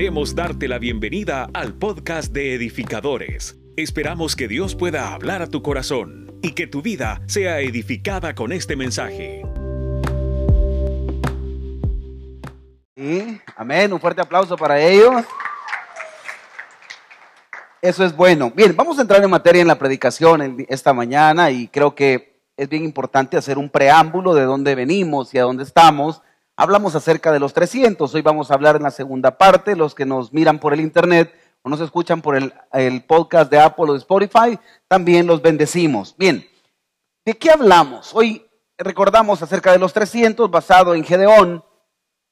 Queremos darte la bienvenida al podcast de edificadores. Esperamos que Dios pueda hablar a tu corazón y que tu vida sea edificada con este mensaje. Sí, amén, un fuerte aplauso para ellos. Eso es bueno. Bien, vamos a entrar en materia en la predicación esta mañana y creo que es bien importante hacer un preámbulo de dónde venimos y a dónde estamos Hablamos acerca de los 300, hoy vamos a hablar en la segunda parte, los que nos miran por el internet o nos escuchan por el, podcast de Apple o de Spotify, también los bendecimos. Bien, ¿de qué hablamos? Hoy recordamos acerca de los 300 basado en Gedeón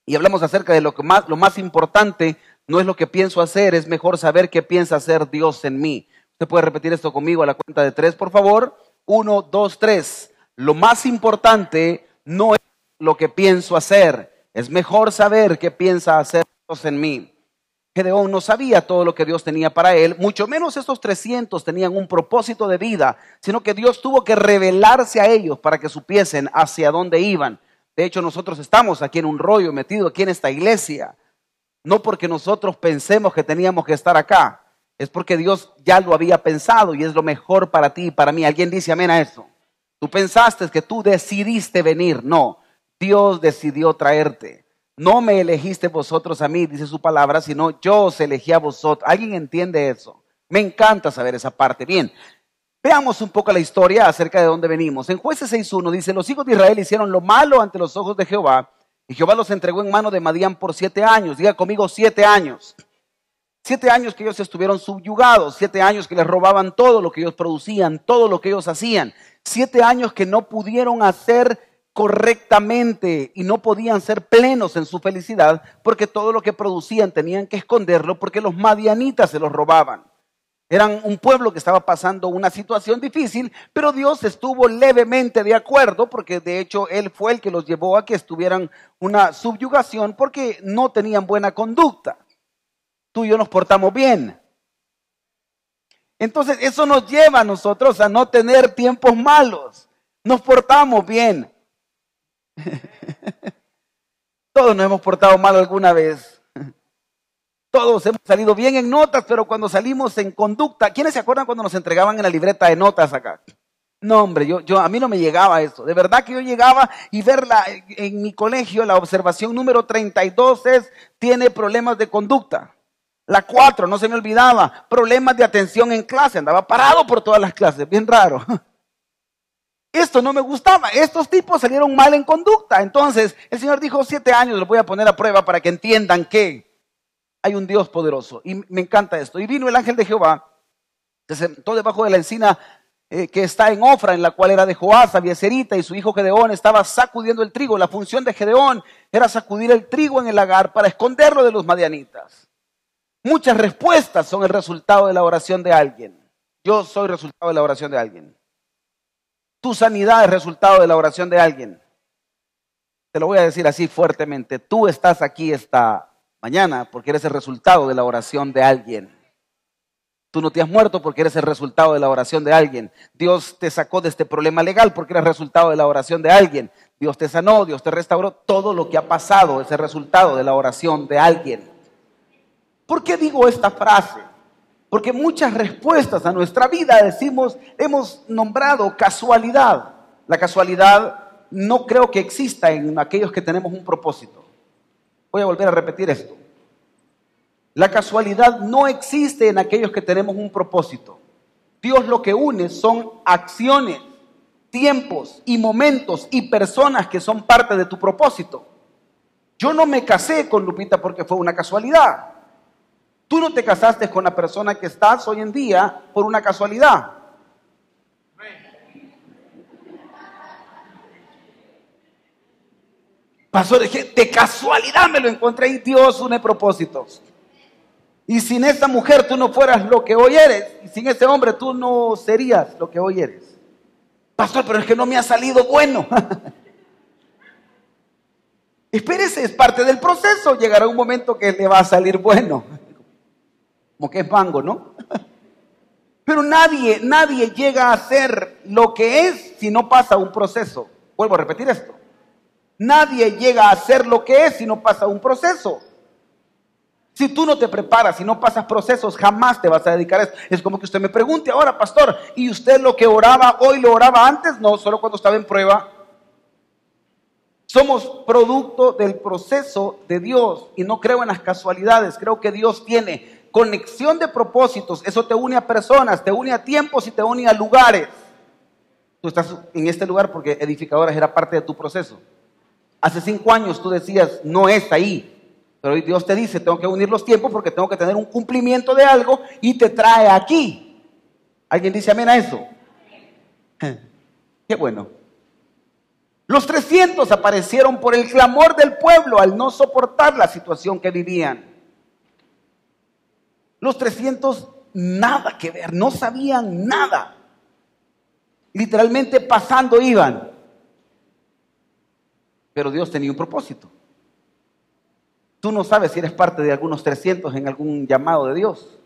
y hablamos acerca de lo, que más, lo más importante no es lo que pienso hacer, es mejor saber qué piensa hacer Dios en mí. Usted puede repetir esto conmigo a la cuenta de tres, por favor. Uno, dos, tres. Lo más importante no es lo que pienso hacer. Es mejor saber qué piensa hacer Dios en mí. Gedeón no sabía todo lo que Dios tenía para él, mucho menos estos 300 tenían un propósito de vida, sino que Dios tuvo que revelarse a ellos para que supiesen hacia dónde iban. De hecho, nosotros estamos aquí en un rollo metido aquí en esta iglesia, no porque nosotros pensemos que teníamos que estar acá, es porque Dios ya lo había pensado y es lo mejor para ti y para mí. ¿Alguien dice amén a eso? Tú pensaste que tú decidiste venir, no. Dios decidió traerte. No me elegiste vosotros a mí, dice su palabra, sino yo os elegí a vosotros. ¿Alguien entiende eso? Me encanta saber esa parte. Bien, veamos un poco la historia acerca de dónde venimos. En jueces 6.1 dice, los hijos de Israel hicieron lo malo ante los ojos de Jehová y Jehová los entregó en mano de Madián por siete años. Diga conmigo siete años. Siete años que ellos estuvieron subyugados, siete años que les robaban todo lo que ellos producían, todo lo que ellos hacían, siete años que no pudieron hacer correctamente y no podían ser plenos en su felicidad porque todo lo que producían tenían que esconderlo porque los madianitas se los robaban. Eran un pueblo que estaba pasando una situación difícil, pero Dios estuvo levemente de acuerdo porque de hecho Él fue el que los llevó a que estuvieran una subyugación porque no tenían buena conducta. Tú y yo nos portamos bien. Entonces eso nos lleva a nosotros a no tener tiempos malos. Nos portamos bien. Todos nos hemos portado mal alguna vez. Todos hemos salido bien en notas, pero cuando salimos en conducta, ¿quiénes se acuerdan cuando nos entregaban en la libreta de notas acá? No, hombre, yo, yo, a mí no me llegaba eso. De verdad que yo llegaba y verla en mi colegio, la observación número 32 es, tiene problemas de conducta. La 4, no se me olvidaba, problemas de atención en clase. Andaba parado por todas las clases, bien raro. Esto no me gustaba. Estos tipos salieron mal en conducta. Entonces el Señor dijo, siete años los voy a poner a prueba para que entiendan que hay un Dios poderoso. Y me encanta esto. Y vino el ángel de Jehová, se sentó debajo de la encina eh, que está en Ofra, en la cual era de Joás, Abieserita, y su hijo Gedeón estaba sacudiendo el trigo. La función de Gedeón era sacudir el trigo en el lagar para esconderlo de los madianitas. Muchas respuestas son el resultado de la oración de alguien. Yo soy resultado de la oración de alguien. Tu sanidad es resultado de la oración de alguien. Te lo voy a decir así fuertemente. Tú estás aquí esta mañana porque eres el resultado de la oración de alguien. Tú no te has muerto porque eres el resultado de la oración de alguien. Dios te sacó de este problema legal porque eres resultado de la oración de alguien. Dios te sanó, Dios te restauró. Todo lo que ha pasado es el resultado de la oración de alguien. ¿Por qué digo esta frase? Porque muchas respuestas a nuestra vida decimos, hemos nombrado casualidad. La casualidad no creo que exista en aquellos que tenemos un propósito. Voy a volver a repetir esto. La casualidad no existe en aquellos que tenemos un propósito. Dios lo que une son acciones, tiempos y momentos y personas que son parte de tu propósito. Yo no me casé con Lupita porque fue una casualidad. Tú no te casaste con la persona que estás hoy en día por una casualidad. Pasó de, casualidad me lo encontré y Dios une propósitos. Y sin esta mujer tú no fueras lo que hoy eres. Y sin ese hombre tú no serías lo que hoy eres. Pastor, pero es que no me ha salido bueno. Espérese, es parte del proceso. Llegará un momento que le va a salir bueno como que es mango, ¿no? Pero nadie, nadie llega a ser lo que es si no pasa un proceso. Vuelvo a repetir esto. Nadie llega a ser lo que es si no pasa un proceso. Si tú no te preparas y no pasas procesos, jamás te vas a dedicar a eso. Es como que usted me pregunte ahora, pastor, ¿y usted lo que oraba hoy lo oraba antes? No, solo cuando estaba en prueba. Somos producto del proceso de Dios y no creo en las casualidades. Creo que Dios tiene conexión de propósitos. Eso te une a personas, te une a tiempos y te une a lugares. Tú estás en este lugar porque edificadores era parte de tu proceso. Hace cinco años tú decías, no es ahí. Pero hoy Dios te dice, tengo que unir los tiempos porque tengo que tener un cumplimiento de algo y te trae aquí. ¿Alguien dice amén a eso? Qué bueno. Los 300 aparecieron por el clamor del pueblo al no soportar la situación que vivían. Los 300 nada que ver, no sabían nada. Literalmente pasando iban. Pero Dios tenía un propósito. Tú no sabes si eres parte de algunos 300 en algún llamado de Dios.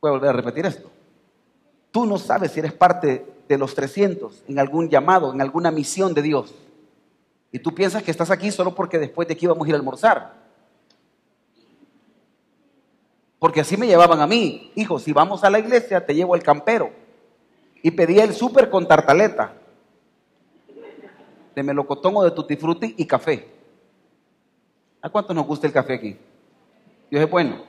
Voy a volver a repetir esto. Tú no sabes si eres parte de los 300 en algún llamado, en alguna misión de Dios. Y tú piensas que estás aquí solo porque después de aquí íbamos a ir a almorzar. Porque así me llevaban a mí. Hijo, si vamos a la iglesia, te llevo al campero. Y pedía el súper con tartaleta. De melocotón o de tutti frutti y café. ¿A cuántos nos gusta el café aquí? Dios es bueno.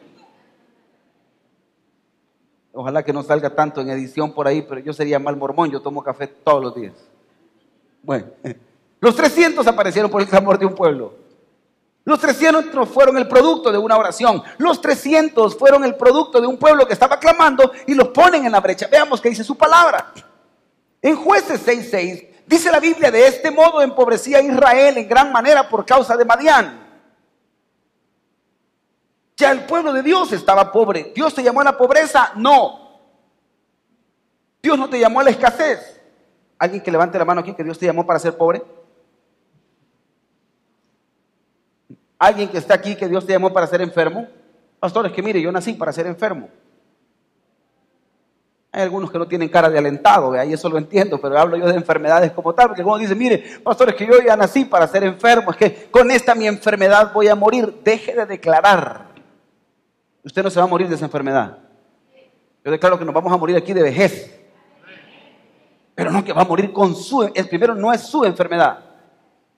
Ojalá que no salga tanto en edición por ahí, pero yo sería mal mormón, yo tomo café todos los días. Bueno, los 300 aparecieron por el clamor de un pueblo. Los 300 fueron el producto de una oración. Los 300 fueron el producto de un pueblo que estaba clamando y los ponen en la brecha. Veamos qué dice su palabra. En jueces 6.6 dice la Biblia, de este modo empobrecía a Israel en gran manera por causa de Madián. Ya el pueblo de Dios estaba pobre. ¿Dios te llamó a la pobreza? No. Dios no te llamó a la escasez. ¿Alguien que levante la mano aquí que Dios te llamó para ser pobre? ¿Alguien que está aquí que Dios te llamó para ser enfermo? Pastores, que mire, yo nací para ser enfermo. Hay algunos que no tienen cara de alentado, ahí eso lo entiendo, pero hablo yo de enfermedades como tal, porque algunos dicen, mire, pastores, que yo ya nací para ser enfermo, es que con esta mi enfermedad voy a morir. Deje de declarar Usted no se va a morir de esa enfermedad. Yo declaro que nos vamos a morir aquí de vejez. Pero no que va a morir con su... El primero no es su enfermedad.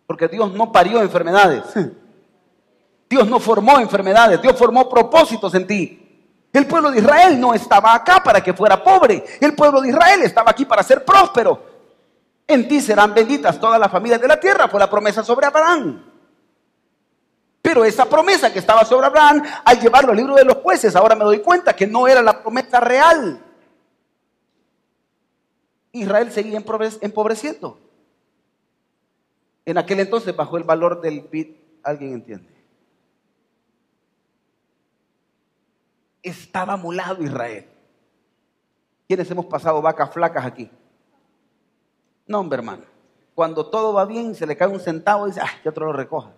Porque Dios no parió enfermedades. Dios no formó enfermedades. Dios formó propósitos en ti. El pueblo de Israel no estaba acá para que fuera pobre. El pueblo de Israel estaba aquí para ser próspero. En ti serán benditas todas las familias de la tierra. Fue la promesa sobre Abraham. Pero esa promesa que estaba sobre Abraham, al llevarlo al libro de los jueces, ahora me doy cuenta que no era la promesa real. Israel seguía empobreciendo. En aquel entonces bajó el valor del bit, ¿alguien entiende? Estaba mulado Israel. ¿Quiénes hemos pasado vacas flacas aquí? No, hombre, hermano. Cuando todo va bien, se le cae un centavo y dice, ah, que otro lo recoja.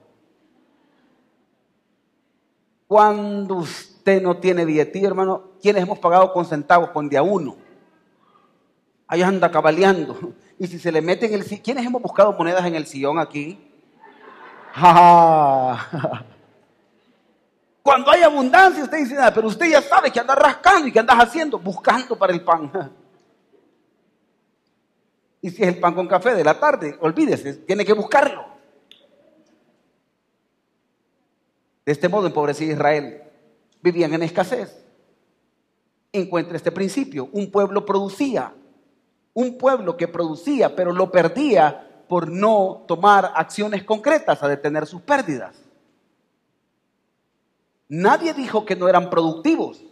Cuando usted no tiene billetí, hermano, ¿quiénes hemos pagado con centavos? Con día uno. Ahí anda cabaleando. Y si se le mete en el ¿quiénes hemos buscado monedas en el sillón aquí? Cuando hay abundancia, usted dice nada, pero usted ya sabe que anda rascando y que andas haciendo, buscando para el pan. Y si es el pan con café de la tarde, olvídese, tiene que buscarlo. De este modo empobrecía Israel. Vivían en escasez. Encuentra este principio. Un pueblo producía. Un pueblo que producía, pero lo perdía por no tomar acciones concretas a detener sus pérdidas. Nadie dijo que no eran productivos.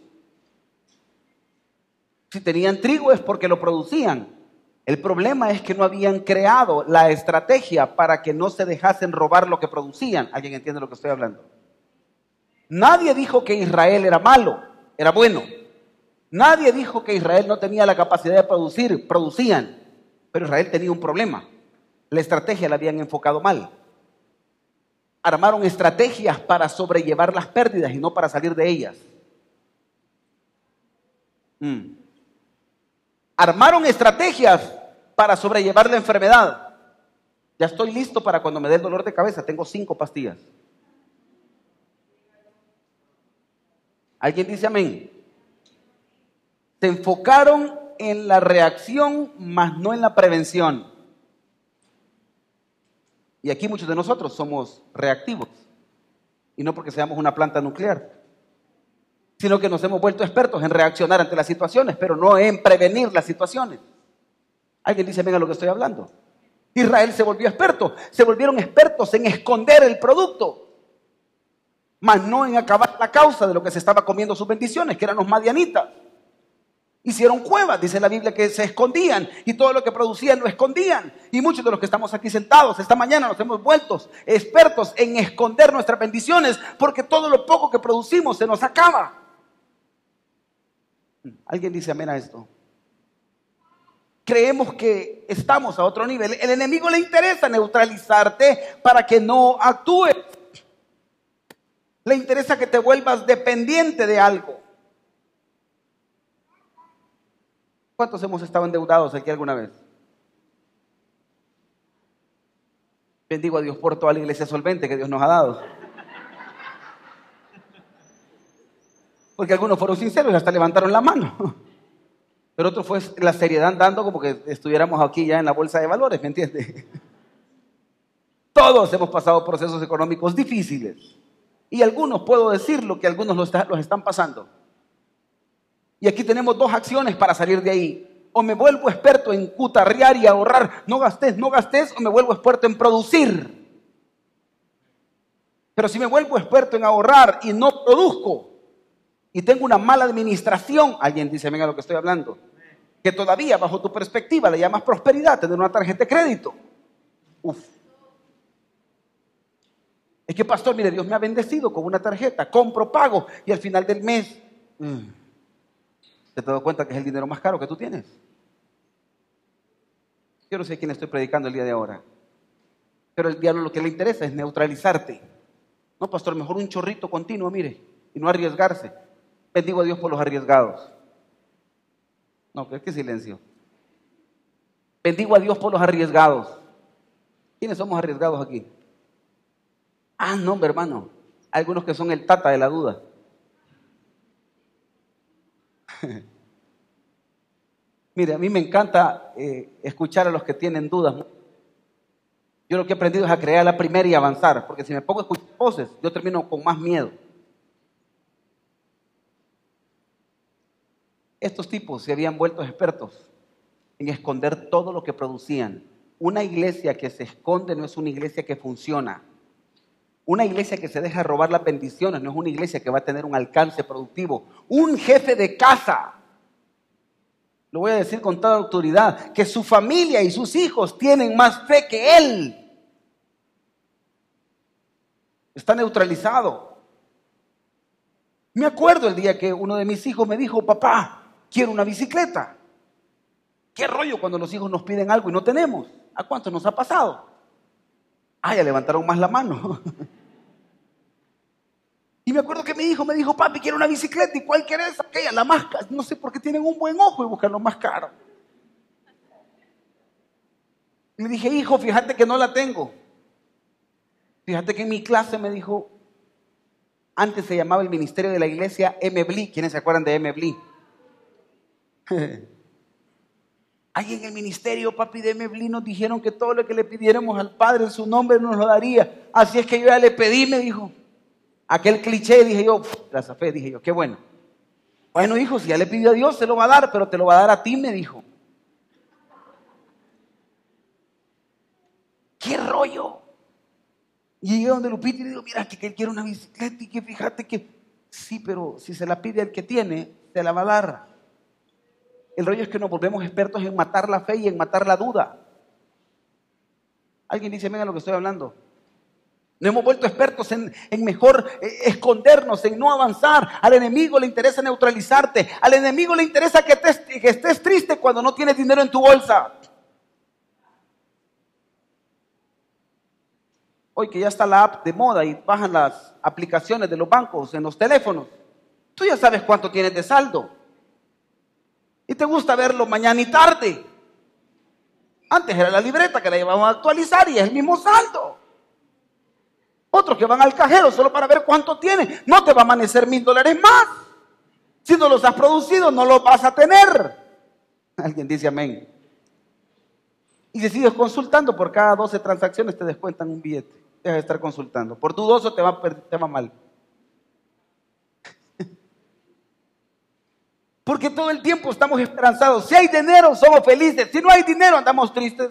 Si tenían trigo es porque lo producían. El problema es que no habían creado la estrategia para que no se dejasen robar lo que producían. ¿Alguien entiende lo que estoy hablando? Nadie dijo que Israel era malo, era bueno. Nadie dijo que Israel no tenía la capacidad de producir, producían. Pero Israel tenía un problema. La estrategia la habían enfocado mal. Armaron estrategias para sobrellevar las pérdidas y no para salir de ellas. Mm. Armaron estrategias para sobrellevar la enfermedad. Ya estoy listo para cuando me dé el dolor de cabeza. Tengo cinco pastillas. ¿Alguien dice amén? Se enfocaron en la reacción, más no en la prevención. Y aquí muchos de nosotros somos reactivos. Y no porque seamos una planta nuclear, sino que nos hemos vuelto expertos en reaccionar ante las situaciones, pero no en prevenir las situaciones. Alguien dice, venga lo que estoy hablando. Israel se volvió experto, se volvieron expertos en esconder el producto, más no en acabar la causa de lo que se estaba comiendo sus bendiciones, que eran los madianitas. Hicieron cuevas, dice la Biblia, que se escondían y todo lo que producían lo escondían. Y muchos de los que estamos aquí sentados esta mañana nos hemos vuelto expertos en esconder nuestras bendiciones porque todo lo poco que producimos se nos acaba. ¿Alguien dice amén a esto? Creemos que estamos a otro nivel. El enemigo le interesa neutralizarte para que no actúes. Le interesa que te vuelvas dependiente de algo. ¿Cuántos hemos estado endeudados aquí alguna vez? Bendigo a Dios por toda la iglesia solvente que Dios nos ha dado. Porque algunos fueron sinceros y hasta levantaron la mano. Pero otro fue la seriedad andando como que estuviéramos aquí ya en la bolsa de valores, ¿me entiendes? Todos hemos pasado procesos económicos difíciles. Y algunos, puedo decirlo, que algunos los están pasando. Y aquí tenemos dos acciones para salir de ahí. O me vuelvo experto en cutarrear y ahorrar, no gastes, no gastes, o me vuelvo experto en producir. Pero si me vuelvo experto en ahorrar y no produzco, y tengo una mala administración, alguien dice, venga lo que estoy hablando, que todavía bajo tu perspectiva le llamas prosperidad, tener una tarjeta de crédito. Uf. Es que, pastor, mire, Dios me ha bendecido con una tarjeta, compro, pago, y al final del mes... Mm, ¿Te has dado cuenta que es el dinero más caro que tú tienes? Yo no sé quién estoy predicando el día de ahora. Pero el diablo lo que le interesa es neutralizarte. No, pastor, mejor un chorrito continuo, mire, y no arriesgarse. Bendigo a Dios por los arriesgados. No, es que silencio. Bendigo a Dios por los arriesgados. ¿Quiénes somos arriesgados aquí? Ah, no, hermano. Algunos que son el tata de la duda. Mire, a mí me encanta eh, escuchar a los que tienen dudas. Yo lo que he aprendido es a crear la primera y avanzar, porque si me pongo a escuchar voces, yo termino con más miedo. Estos tipos se habían vuelto expertos en esconder todo lo que producían. Una iglesia que se esconde no es una iglesia que funciona. Una iglesia que se deja robar las bendiciones no es una iglesia que va a tener un alcance productivo. Un jefe de casa, lo voy a decir con toda autoridad, que su familia y sus hijos tienen más fe que él. Está neutralizado. Me acuerdo el día que uno de mis hijos me dijo, papá, quiero una bicicleta. ¿Qué rollo cuando los hijos nos piden algo y no tenemos? ¿A cuánto nos ha pasado? Ah, ya levantaron más la mano. Y me acuerdo que mi hijo me dijo, papi, quiero una bicicleta. ¿Y cuál querés? Aquella, la más cara. No sé por qué tienen un buen ojo y buscan lo más caro. Le dije, hijo, fíjate que no la tengo. Fíjate que en mi clase me dijo, antes se llamaba el ministerio de la iglesia MBLI. ¿Quiénes se acuerdan de MBLI? Ahí en el ministerio, papi, de MBLI nos dijeron que todo lo que le pidiéramos al Padre en su nombre nos lo daría. Así es que yo ya le pedí, me dijo. Aquel cliché, dije yo, la fe, dije yo, qué bueno. Bueno, hijo, si ya le pidió a Dios, se lo va a dar, pero te lo va a dar a ti, me dijo. ¿Qué rollo? Y llegué donde Lupita y le digo, mira, que él quiere una bicicleta y que fíjate que, sí, pero si se la pide al que tiene, se la va a dar. El rollo es que nos volvemos expertos en matar la fe y en matar la duda. ¿Alguien dice, venga lo que estoy hablando? Nos hemos vuelto expertos en, mejor eh, escondernos, en no avanzar. Al enemigo le interesa neutralizarte. Al enemigo le interesa que, que estés triste cuando no tienes dinero en tu bolsa. Hoy que ya está la app de moda y bajan las aplicaciones de los bancos en los teléfonos, tú ya sabes cuánto tienes de saldo. Y te gusta verlo mañana y tarde. Antes era la libreta que la llevamos a actualizar y es el mismo saldo. Otros que van al cajero solo para ver cuánto tiene. No te va a amanecer mil dólares más. Si no los has producido, no los vas a tener. Alguien dice amén. Y si sigues consultando, por cada 12 transacciones te descuentan un billete. Deja de estar consultando. Por dudoso te va, te va mal. Porque todo el tiempo estamos esperanzados. Si hay dinero, somos felices. Si no hay dinero, andamos tristes.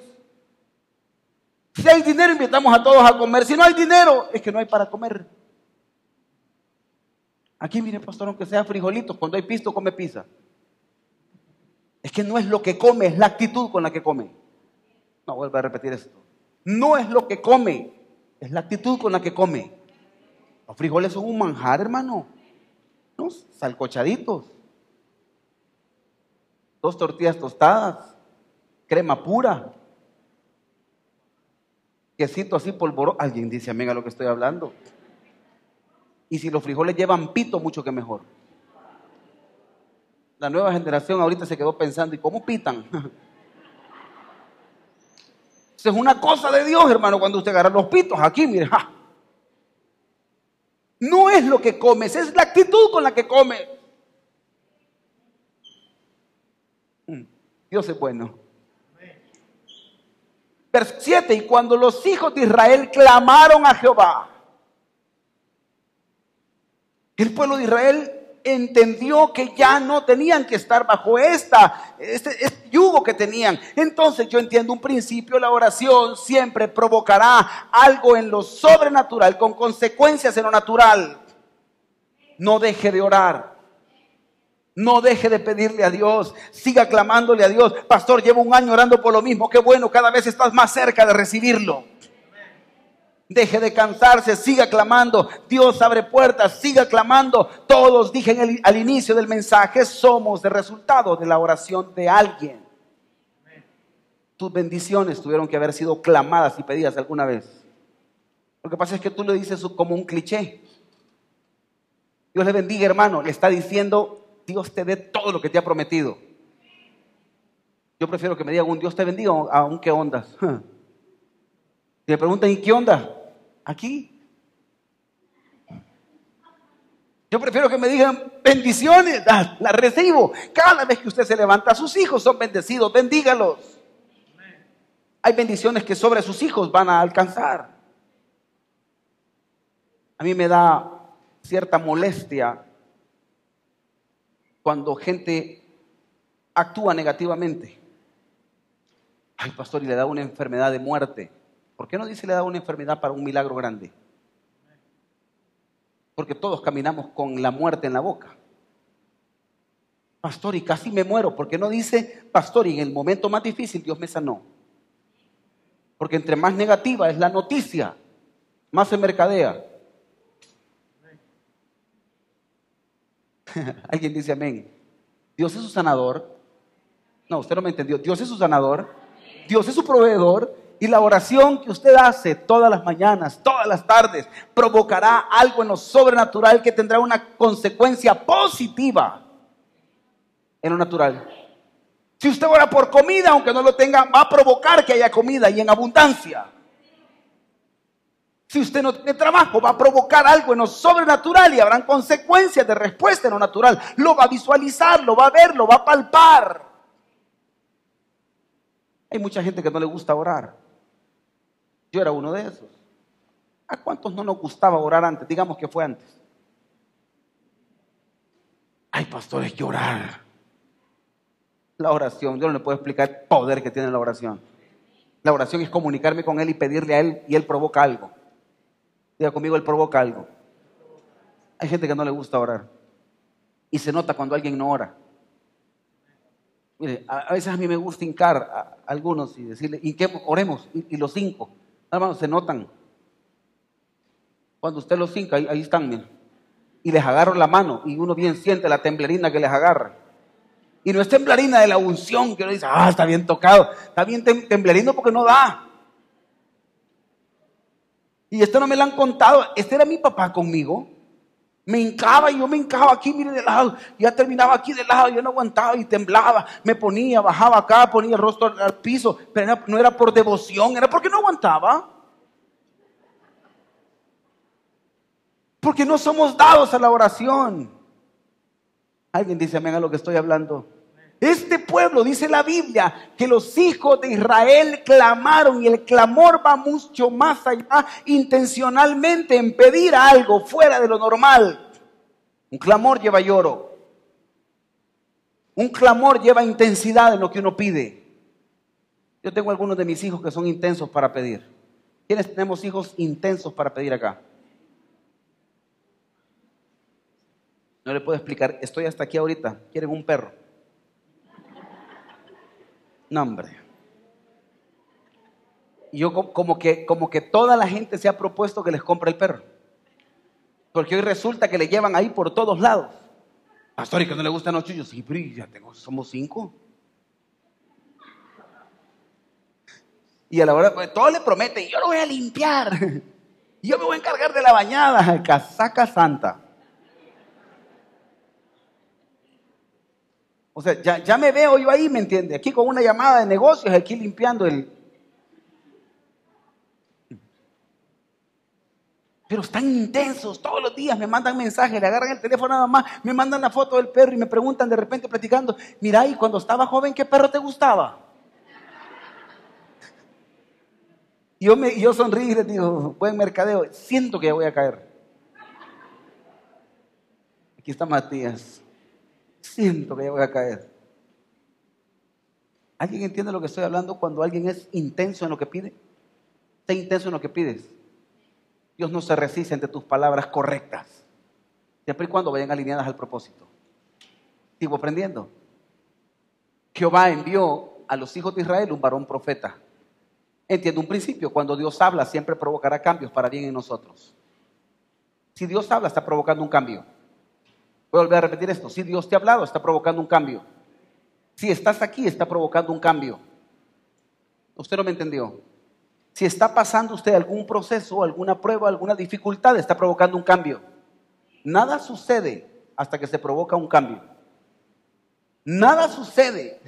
Si hay dinero, invitamos a todos a comer. Si no hay dinero, es que no hay para comer. Aquí, mire, pastor, aunque sea frijolitos, cuando hay pisto, come pizza. Es que no es lo que come, es la actitud con la que come. No, vuelvo a repetir esto. No es lo que come, es la actitud con la que come. Los frijoles son un manjar, hermano. ¿No? Salcochaditos. Dos tortillas tostadas. Crema pura. Quesito así polvoro. Alguien dice, amiga, lo que estoy hablando. Y si los frijoles llevan pito, mucho que mejor. La nueva generación ahorita se quedó pensando, ¿y cómo pitan? es una cosa de Dios, hermano, cuando usted agarra los pitos aquí, mire. No es lo que comes, es la actitud con la que come. Mm, Dios es bueno. Verso 7, y cuando los hijos de Israel clamaron a Jehová, el pueblo de Israel entendió que ya no tenían que estar bajo esta, este, este, yugo que tenían. Entonces yo entiendo un principio, la oración siempre provocará algo en lo sobrenatural, con consecuencias en lo natural. No deje de orar. No deje de pedirle a Dios, siga clamándole a Dios. Pastor, llevo un año orando por lo mismo. Qué bueno, cada vez estás más cerca de recibirlo. Deje de cansarse, siga clamando. Dios abre puertas, siga clamando. Todos, dije al inicio del mensaje, somos el resultado de la oración de alguien. Tus bendiciones tuvieron que haber sido clamadas y pedidas alguna vez. Lo que pasa es que tú le dices como un cliché. Dios le bendiga, hermano. Le está diciendo, Dios te dé todo lo que te ha prometido. Yo prefiero que me digan un Dios te bendiga a un qué ondas. Y le preguntan, ¿y qué onda? Aquí. Yo prefiero que me digan bendiciones, las la recibo. Cada vez que usted se levanta, sus hijos son bendecidos, bendígalos. Hay bendiciones que sobre sus hijos van a alcanzar. A mí me da cierta molestia cuando gente actúa negativamente. Ay, pastor, y le da una enfermedad de muerte. ¿Por qué no dice le da una enfermedad para un milagro grande? Porque todos caminamos con la muerte en la boca. Pastor, y casi me muero. ¿Por qué no dice, pastor, y en el momento más difícil Dios me sanó? Porque entre más negativa es la noticia, más se mercadea. Alguien dice amén. Dios es su sanador. No, usted no me entendió. Dios es su sanador. Dios es su proveedor. Y la oración que usted hace todas las mañanas, todas las tardes, provocará algo en lo sobrenatural que tendrá una consecuencia positiva en lo natural. Si usted ora por comida, aunque no lo tenga, va a provocar que haya comida y en abundancia. Si usted no tiene trabajo, va a provocar algo en lo sobrenatural y habrán consecuencias de respuesta en lo natural. Lo va a visualizar, lo va a ver, lo va a palpar. Hay mucha gente que no le gusta orar. Yo era uno de esos. ¿A cuántos no nos gustaba orar antes? Digamos que fue antes. Ay, pastores, que orar. La oración, yo no le puedo explicar el poder que tiene la oración. La oración es comunicarme con Él y pedirle a Él y Él provoca algo. Diga conmigo, Él provoca algo. Hay gente que no le gusta orar. Y se nota cuando alguien no ora. Mire, a, veces a mí me gusta hincar a, algunos y decirle, qué oremos, y los cinco. Hermanos, se notan. Cuando usted los cinca, ahí, están, Y les agarro la mano y uno bien siente la temblerina que les agarra. Y no es temblarina de la unción que uno dice, ah, está bien tocado. Está bien temblerino porque no da. Y esto no me lo han contado. Este era mi papá conmigo. Me hincaba y yo me hincaba aquí, mire, de lado. Ya terminaba aquí de lado, yo no aguantaba y temblaba. Me ponía, bajaba acá, ponía el rostro al piso. Pero no era por devoción, era porque no aguantaba. Porque no somos dados a la oración. Alguien dice amén a lo que estoy hablando. Este pueblo, dice la Biblia, que los hijos de Israel clamaron y el clamor va mucho más allá intencionalmente en pedir algo fuera de lo normal. Un clamor lleva lloro. Un clamor lleva intensidad en lo que uno pide. Yo tengo algunos de mis hijos que son intensos para pedir. ¿Quiénes tenemos hijos intensos para pedir acá? No le puedo explicar, estoy hasta aquí ahorita, quieren un perro. No, hombre. Yo como que, como que toda la gente se ha propuesto que les compre el perro. Porque hoy resulta que le llevan ahí por todos lados. Pastor, ¿y que no le gustan los chullos? Sí, pero ya tengo, somos cinco. Y a la hora, pues, todo le promete, yo lo voy a limpiar. Yo me voy a encargar de la bañada, casaca santa. O sea, ya, ya me veo yo ahí, ¿me entiende? Aquí con una llamada de negocios, aquí limpiando el... Pero están intensos, todos los días me mandan mensajes, le agarran el teléfono nada más, me mandan la foto del perro y me preguntan de repente platicando, mira, y cuando estaba joven, ¿qué perro te gustaba? Y yo, me, yo sonrío y les digo, buen mercadeo, siento que ya voy a caer. Aquí está Matías siento que ya voy a caer. ¿Alguien entiende lo que estoy hablando cuando alguien es intenso en lo que pide? Sé intenso en lo que pides. Dios no se resiste ante tus palabras correctas, siempre y cuando vayan alineadas al propósito. Sigo aprendiendo. Jehová envió a los hijos de Israel un varón profeta. Entiendo un principio, cuando Dios habla siempre provocará cambios para bien en nosotros. Si Dios habla está provocando un cambio. Voy a volver a repetir esto. Si Dios te ha hablado, está provocando un cambio. Si estás aquí, está provocando un cambio. Usted no me entendió. Si está pasando usted algún proceso, alguna prueba, alguna dificultad, está provocando un cambio. Nada sucede hasta que se provoca un cambio. Nada sucede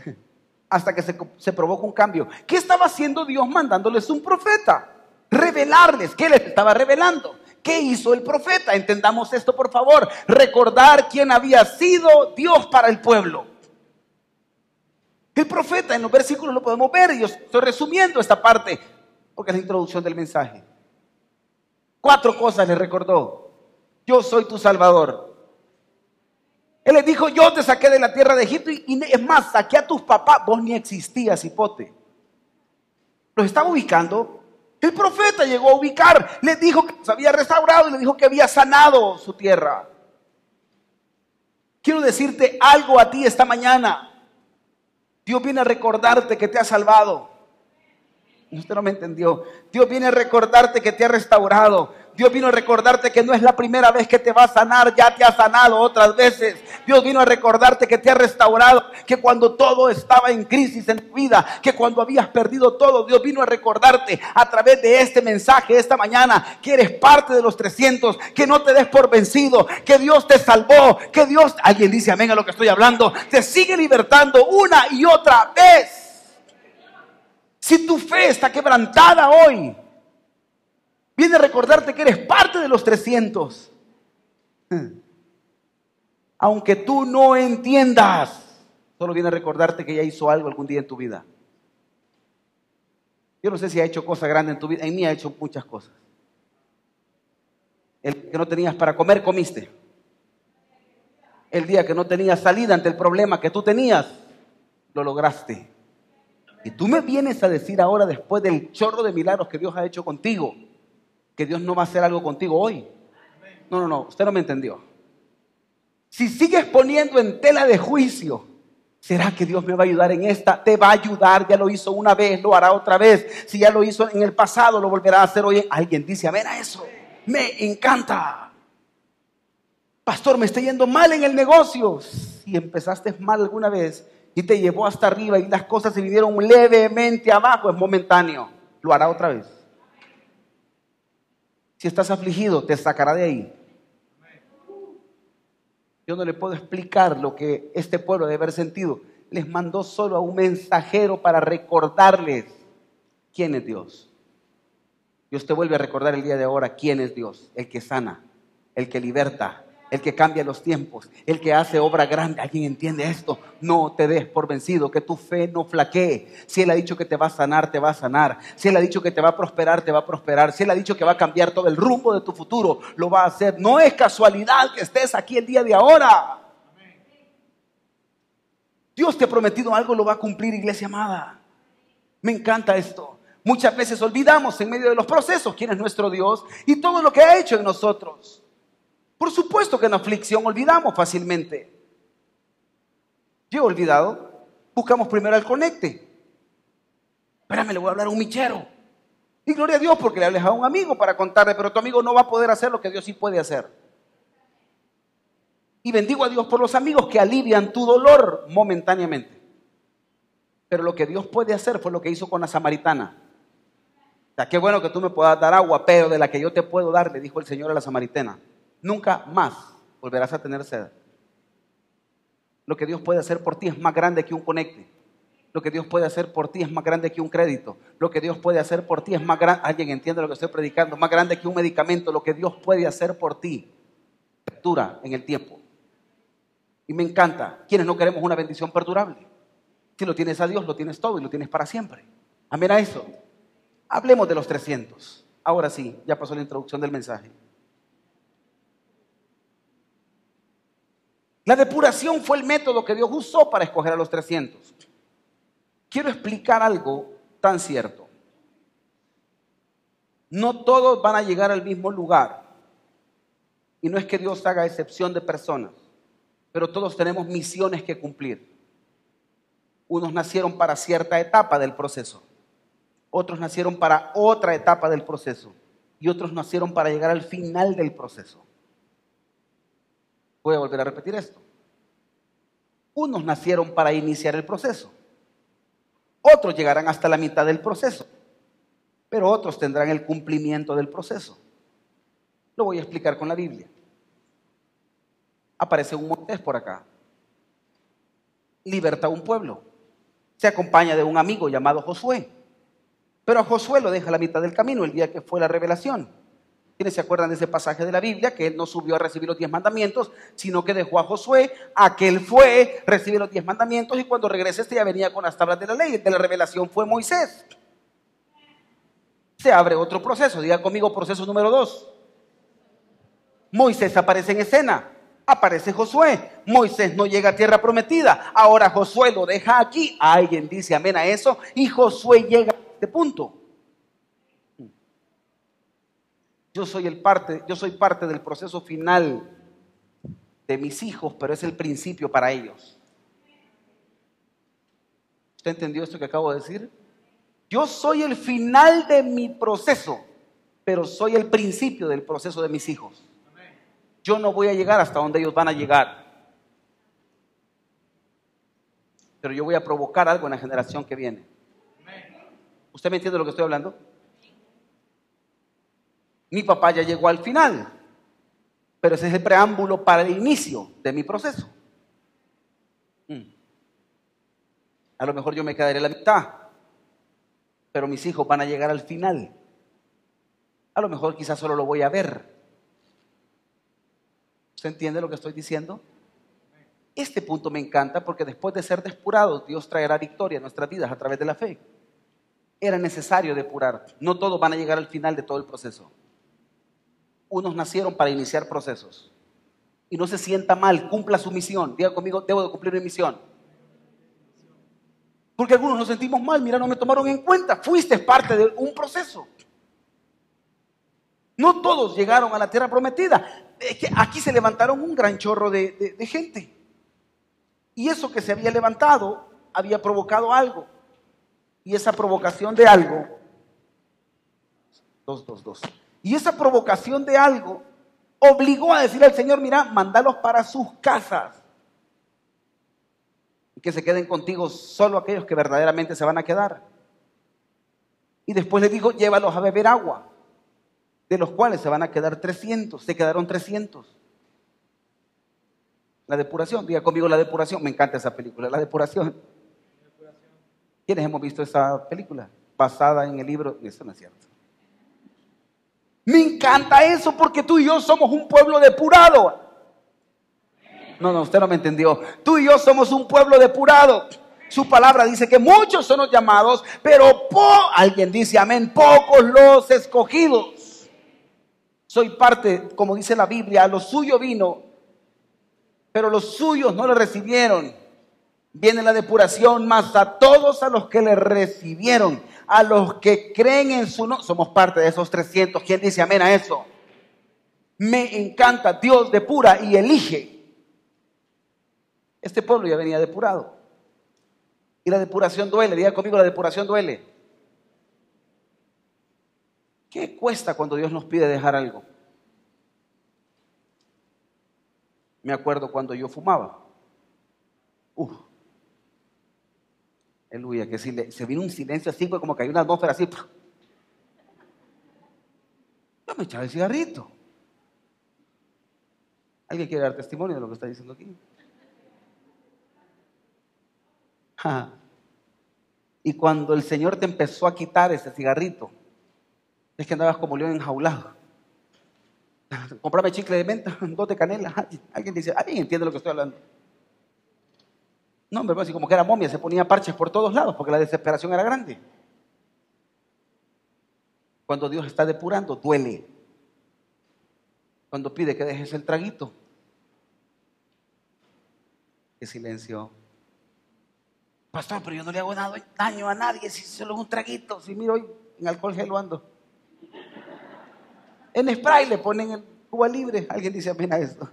hasta que se, se provoca un cambio. ¿Qué estaba haciendo Dios mandándoles un profeta? Revelarles. ¿Qué les estaba revelando? ¿Qué hizo el profeta? Entendamos esto, por favor. Recordar quién había sido Dios para el pueblo. El profeta, en los versículos lo podemos ver, y yo estoy resumiendo esta parte, porque es la introducción del mensaje. Cuatro cosas le recordó. Yo soy tu Salvador. Él le dijo, yo te saqué de la tierra de Egipto y, es más, saqué a tus papás, vos ni existías, hipote. Los estaba ubicando el profeta llegó a ubicar, le dijo que se había restaurado y le dijo que había sanado su tierra. Quiero decirte algo a ti esta mañana. Dios viene a recordarte que te ha salvado. Usted no me entendió. Dios viene a recordarte que te ha restaurado. Dios vino a recordarte que no es la primera vez que te va a sanar, ya te ha sanado otras veces. Dios vino a recordarte que te ha restaurado, que cuando todo estaba en crisis en tu vida, que cuando habías perdido todo, Dios vino a recordarte a través de este mensaje esta mañana que eres parte de los 300, que no te des por vencido, que Dios te salvó, que Dios, alguien dice amén a lo que estoy hablando, te sigue libertando una y otra vez. Si tu fe está quebrantada hoy, Viene a recordarte que eres parte de los 300. Aunque tú no entiendas, solo viene a recordarte que ya hizo algo algún día en tu vida. Yo no sé si ha hecho cosas grandes en tu vida. En mí ha hecho muchas cosas. El que no tenías para comer, comiste. El día que no tenías salida ante el problema que tú tenías, lo lograste. Tú me vienes a decir ahora, después del chorro de milagros que Dios ha hecho contigo, que Dios no va a hacer algo contigo hoy. No, no, no, usted no me entendió. Si sigues poniendo en tela de juicio, ¿será que Dios me va a ayudar en esta? Te va a ayudar, ya lo hizo una vez, lo hará otra vez. Si ya lo hizo en el pasado, lo volverá a hacer hoy. Alguien dice, a ver a eso, me encanta. Pastor, me está yendo mal en el negocio. Si empezaste mal alguna vez y te llevó hasta arriba y las cosas se vinieron levemente abajo, es momentáneo. Lo hará otra vez. Si estás afligido, te sacará de ahí. Yo no le puedo explicar lo que este pueblo debe haber sentido. Les mandó solo a un mensajero para recordarles quién es Dios. Dios te vuelve a recordar el día de ahora quién es Dios, el que sana, el que liberta, el que cambia los tiempos, el que hace obra grande. ¿Alguien entiende esto? No te des por vencido, que tu fe no flaquee. Si Él ha dicho que te va a sanar, te va a sanar. Si Él ha dicho que te va a prosperar, te va a prosperar. Si Él ha dicho que va a cambiar todo el rumbo de tu futuro, lo va a hacer. No es casualidad que estés aquí el día de ahora. Dios te ha prometido algo, lo va a cumplir, iglesia amada. Me encanta esto. Muchas veces olvidamos en medio de los procesos quién es nuestro Dios y todo lo que ha hecho en nosotros. Por supuesto que en aflicción olvidamos fácilmente. Yo he olvidado. Buscamos primero el conecte. Espérame, le voy a hablar a un michero. Y gloria a Dios porque le hables a un amigo para contarle, pero tu amigo no va a poder hacer lo que Dios sí puede hacer. Y bendigo a Dios por los amigos que alivian tu dolor momentáneamente. Pero lo que Dios puede hacer fue lo que hizo con la samaritana. Qué bueno que tú me puedas dar agua, pero de la que yo te puedo dar, le dijo el Señor a la samaritana nunca más volverás a tener sed. Lo que Dios puede hacer por ti es más grande que un conecte. Lo que Dios puede hacer por ti es más grande que un crédito. Lo que Dios puede hacer por ti es más grande. Alguien entiende lo que estoy predicando. Más grande que un medicamento. Lo que Dios puede hacer por ti. Dura en el tiempo. Y me encanta. Quienes no queremos una bendición perdurable. Si lo tienes a Dios, lo tienes todo y lo tienes para siempre. Amén a eso. Hablemos de los 300. Ahora sí, ya pasó la introducción del mensaje. La depuración fue el método que Dios usó para escoger a los 300. Quiero explicar algo tan cierto. No todos van a llegar al mismo lugar. Y no es que Dios haga excepción de personas, pero todos tenemos misiones que cumplir. Unos nacieron para cierta etapa del proceso, otros nacieron para otra etapa del proceso y otros nacieron para llegar al final del proceso. Voy a volver a repetir esto. Unos nacieron para iniciar el proceso. Otros llegarán hasta la mitad del proceso. Pero otros tendrán el cumplimiento del proceso. Lo voy a explicar con la Biblia. Aparece un Moisés por acá. Liberta a un pueblo. Se acompaña de un amigo llamado Josué. Pero a Josué lo deja a la mitad del camino el día que fue la revelación. ¿Quiénes se acuerdan de ese pasaje de la Biblia? Que él no subió a recibir los diez mandamientos, sino que dejó a Josué, a que él fue, recibió los diez mandamientos y cuando regresa este ya venía con las tablas de la ley. de la revelación fue Moisés. Se abre otro proceso, diga conmigo proceso número dos. Moisés aparece en escena, aparece Josué. Moisés no llega a tierra prometida. Ahora Josué lo deja aquí. Alguien dice amén a eso y Josué llega a este punto. Yo soy, el parte, yo soy parte del proceso final de mis hijos, pero es el principio para ellos. ¿Usted entendió esto que acabo de decir? Yo soy el final de mi proceso, pero soy el principio del proceso de mis hijos. Yo no voy a llegar hasta donde ellos van a llegar. Pero yo voy a provocar algo en la generación que viene. ¿Usted me entiende lo que estoy hablando? Mi papá ya llegó al final, pero ese es el preámbulo para el inicio de mi proceso. Mm. A lo mejor yo me quedaré a la mitad, pero mis hijos van a llegar al final. A lo mejor quizás solo lo voy a ver. ¿Usted entiende lo que estoy diciendo? Este punto me encanta porque después de ser depurados, Dios traerá victoria a nuestras vidas a través de la fe. Era necesario depurar. No todos van a llegar al final de todo el proceso. Unos nacieron para iniciar procesos. Y no se sienta mal, cumpla su misión. Diga conmigo, debo de cumplir mi misión. Porque algunos nos sentimos mal, mira, no me tomaron en cuenta. Fuiste parte de un proceso. No todos llegaron a la tierra prometida. Es que aquí se levantaron un gran chorro de, de gente. Y eso que se había levantado había provocado algo. Y esa provocación de algo. Dos, dos, dos. Y esa provocación de algo obligó a decir al Señor, mira, mandalos para sus casas. Y que se queden contigo solo aquellos que verdaderamente se van a quedar. Y después le dijo, llévalos a beber agua, de los cuales se van a quedar 300. Se quedaron 300. La depuración, diga conmigo la depuración. Me encanta esa película, la depuración. ¿Quiénes hemos visto esa película? Basada en el libro, eso no es cierto. Me encanta eso porque tú y yo somos un pueblo depurado. No, no, usted no me entendió. Tú y yo somos un pueblo depurado. Su palabra dice que muchos son los llamados, pero po alguien dice amén, pocos los escogidos. Soy parte, como dice la Biblia, a lo suyo vino, pero los suyos no le recibieron. Viene la depuración, más a todos a los que le recibieron, a los que creen en su nombre. Somos parte de esos 300. ¿Quién dice amén a eso? Me encanta, Dios depura y elige. Este pueblo ya venía depurado. Y la depuración duele, diga conmigo, la depuración duele. ¿Qué cuesta cuando Dios nos pide dejar algo? Me acuerdo cuando yo fumaba. Uf. Aleluya, que si se vino un silencio así, como que hay una atmósfera así. Yo me echaba el cigarrito. ¿Alguien quiere dar testimonio de lo que está diciendo aquí? Y cuando el Señor te empezó a quitar ese cigarrito, es que andabas como león enjaulado. Comprame chicle de menta, dos de canela. Alguien dice, alguien entiende lo que estoy hablando. No, hombre, así como que era momia, se ponía parches por todos lados porque la desesperación era grande. Cuando Dios está depurando, duele. Cuando pide que dejes el traguito, qué silencio. Pastor, pero yo no le hago daño a nadie si solo es un traguito. Si miro hoy en alcohol gel. En spray le ponen el Cuba libre. Alguien dice apenas esto.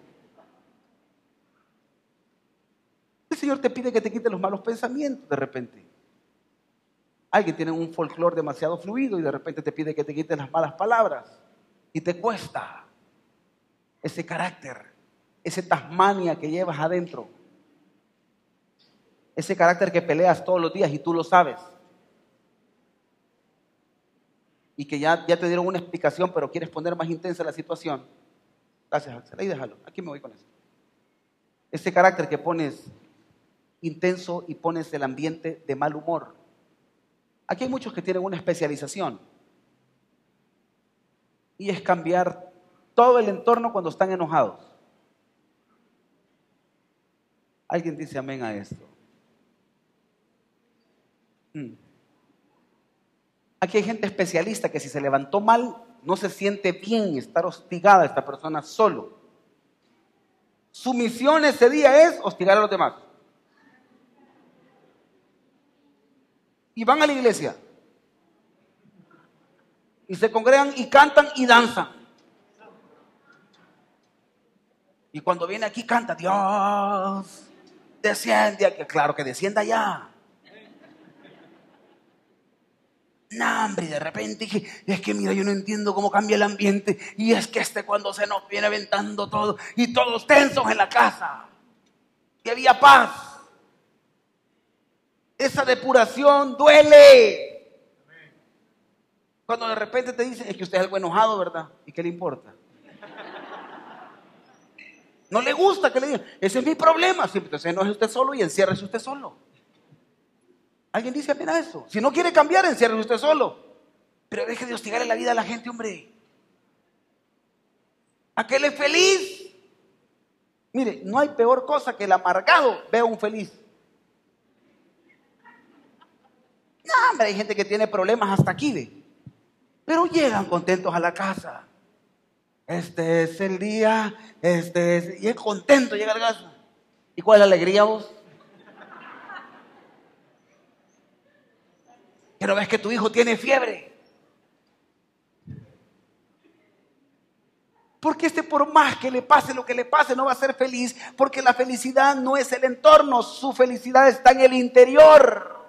El Señor te pide que te quite los malos pensamientos de repente. Alguien tiene un folclore demasiado fluido y de repente te pide que te quites las malas palabras. Y te cuesta ese carácter, ese tasmania que llevas adentro. Ese carácter que peleas todos los días y tú lo sabes. Y que ya, ya te dieron una explicación, pero quieres poner más intensa la situación. Gracias, Axel. Ahí déjalo. Aquí me voy con eso. Ese carácter que pones intenso y pones el ambiente de mal humor. Aquí hay muchos que tienen una especialización. Y es cambiar todo el entorno cuando están enojados. Alguien dice amén a esto. Mm. Aquí hay gente especialista que si se levantó mal, no se siente bien estar hostigada esta persona solo. Su misión ese día es hostigar a los demás. Y van a la iglesia. Y se congregan y cantan y danzan. Y cuando viene aquí canta, Dios, desciende, claro que descienda ya. No, hombre, y de repente dije, es que mira, yo no entiendo cómo cambia el ambiente. Y es que este cuando se nos viene aventando todo y todos tensos en la casa. Y había paz. Esa depuración duele. Cuando de repente te dicen, es que usted es algo enojado, ¿verdad? ¿Y qué le importa? No le gusta que le digan, ese es mi problema. Siempre entonces enoje usted solo y enciérrese usted solo. Alguien dice apenas eso. Si no quiere cambiar, encierre usted solo. Pero deje de hostigarle la vida a la gente, hombre. Aquel es feliz. Mire, no hay peor cosa que el amargado vea un feliz. No, hombre, hay gente que tiene problemas hasta aquí, ¿ve? Pero llegan contentos a la casa. Este es el día, este es... Y es contento llega a casa. ¿Y cuál es la alegría vos? pero ves que tu hijo tiene fiebre. Porque este por más que le pase lo que le pase no va a ser feliz, porque la felicidad no es el entorno, su felicidad está en el interior.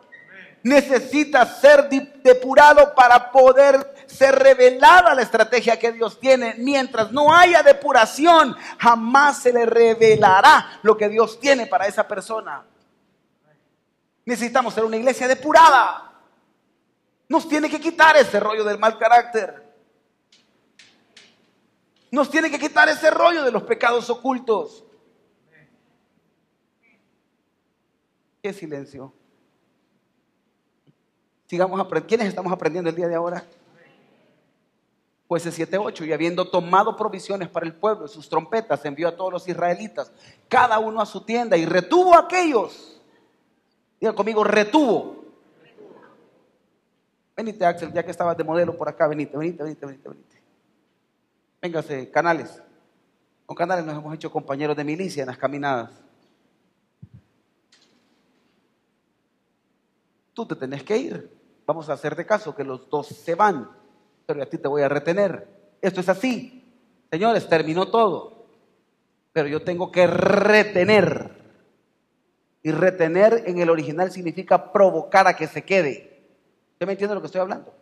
Necesita ser depurado para poder ser revelada la estrategia que Dios tiene. Mientras no haya depuración, jamás se le revelará lo que Dios tiene para esa persona. Necesitamos ser una iglesia depurada. Nos tiene que quitar ese rollo del mal carácter. Nos tiene que quitar ese rollo de los pecados ocultos. Qué silencio. Sigamos aprendiendo. ¿Quiénes estamos aprendiendo el día de ahora? Jueces 7:8, y habiendo tomado provisiones para el pueblo, sus trompetas, envió a todos los israelitas, cada uno a su tienda, y retuvo a aquellos. Diga conmigo, retuvo. Venite, Axel, ya que estabas de modelo por acá, venite, venite, venite, venite, venite. Véngase, canales. Con canales nos hemos hecho compañeros de milicia en las caminadas. Tú te tenés que ir. Vamos a hacerte caso que los dos se van pero a ti te voy a retener. Esto es así. Señores, terminó todo. Pero yo tengo que retener. Y retener en el original significa provocar a que se quede. ¿Usted me entiende lo que estoy hablando?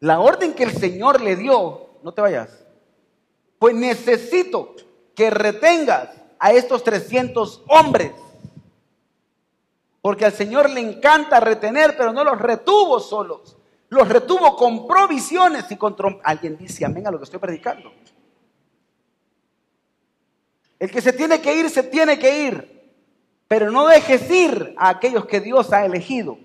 La orden que el Señor le dio, no te vayas, pues necesito que retengas a estos 300 hombres. Porque al Señor le encanta retener, pero no los retuvo solos. Los retuvo con provisiones y con Alguien dice amén a lo que estoy predicando. El que se tiene que ir, se tiene que ir. Pero no dejes ir a aquellos que Dios ha elegido.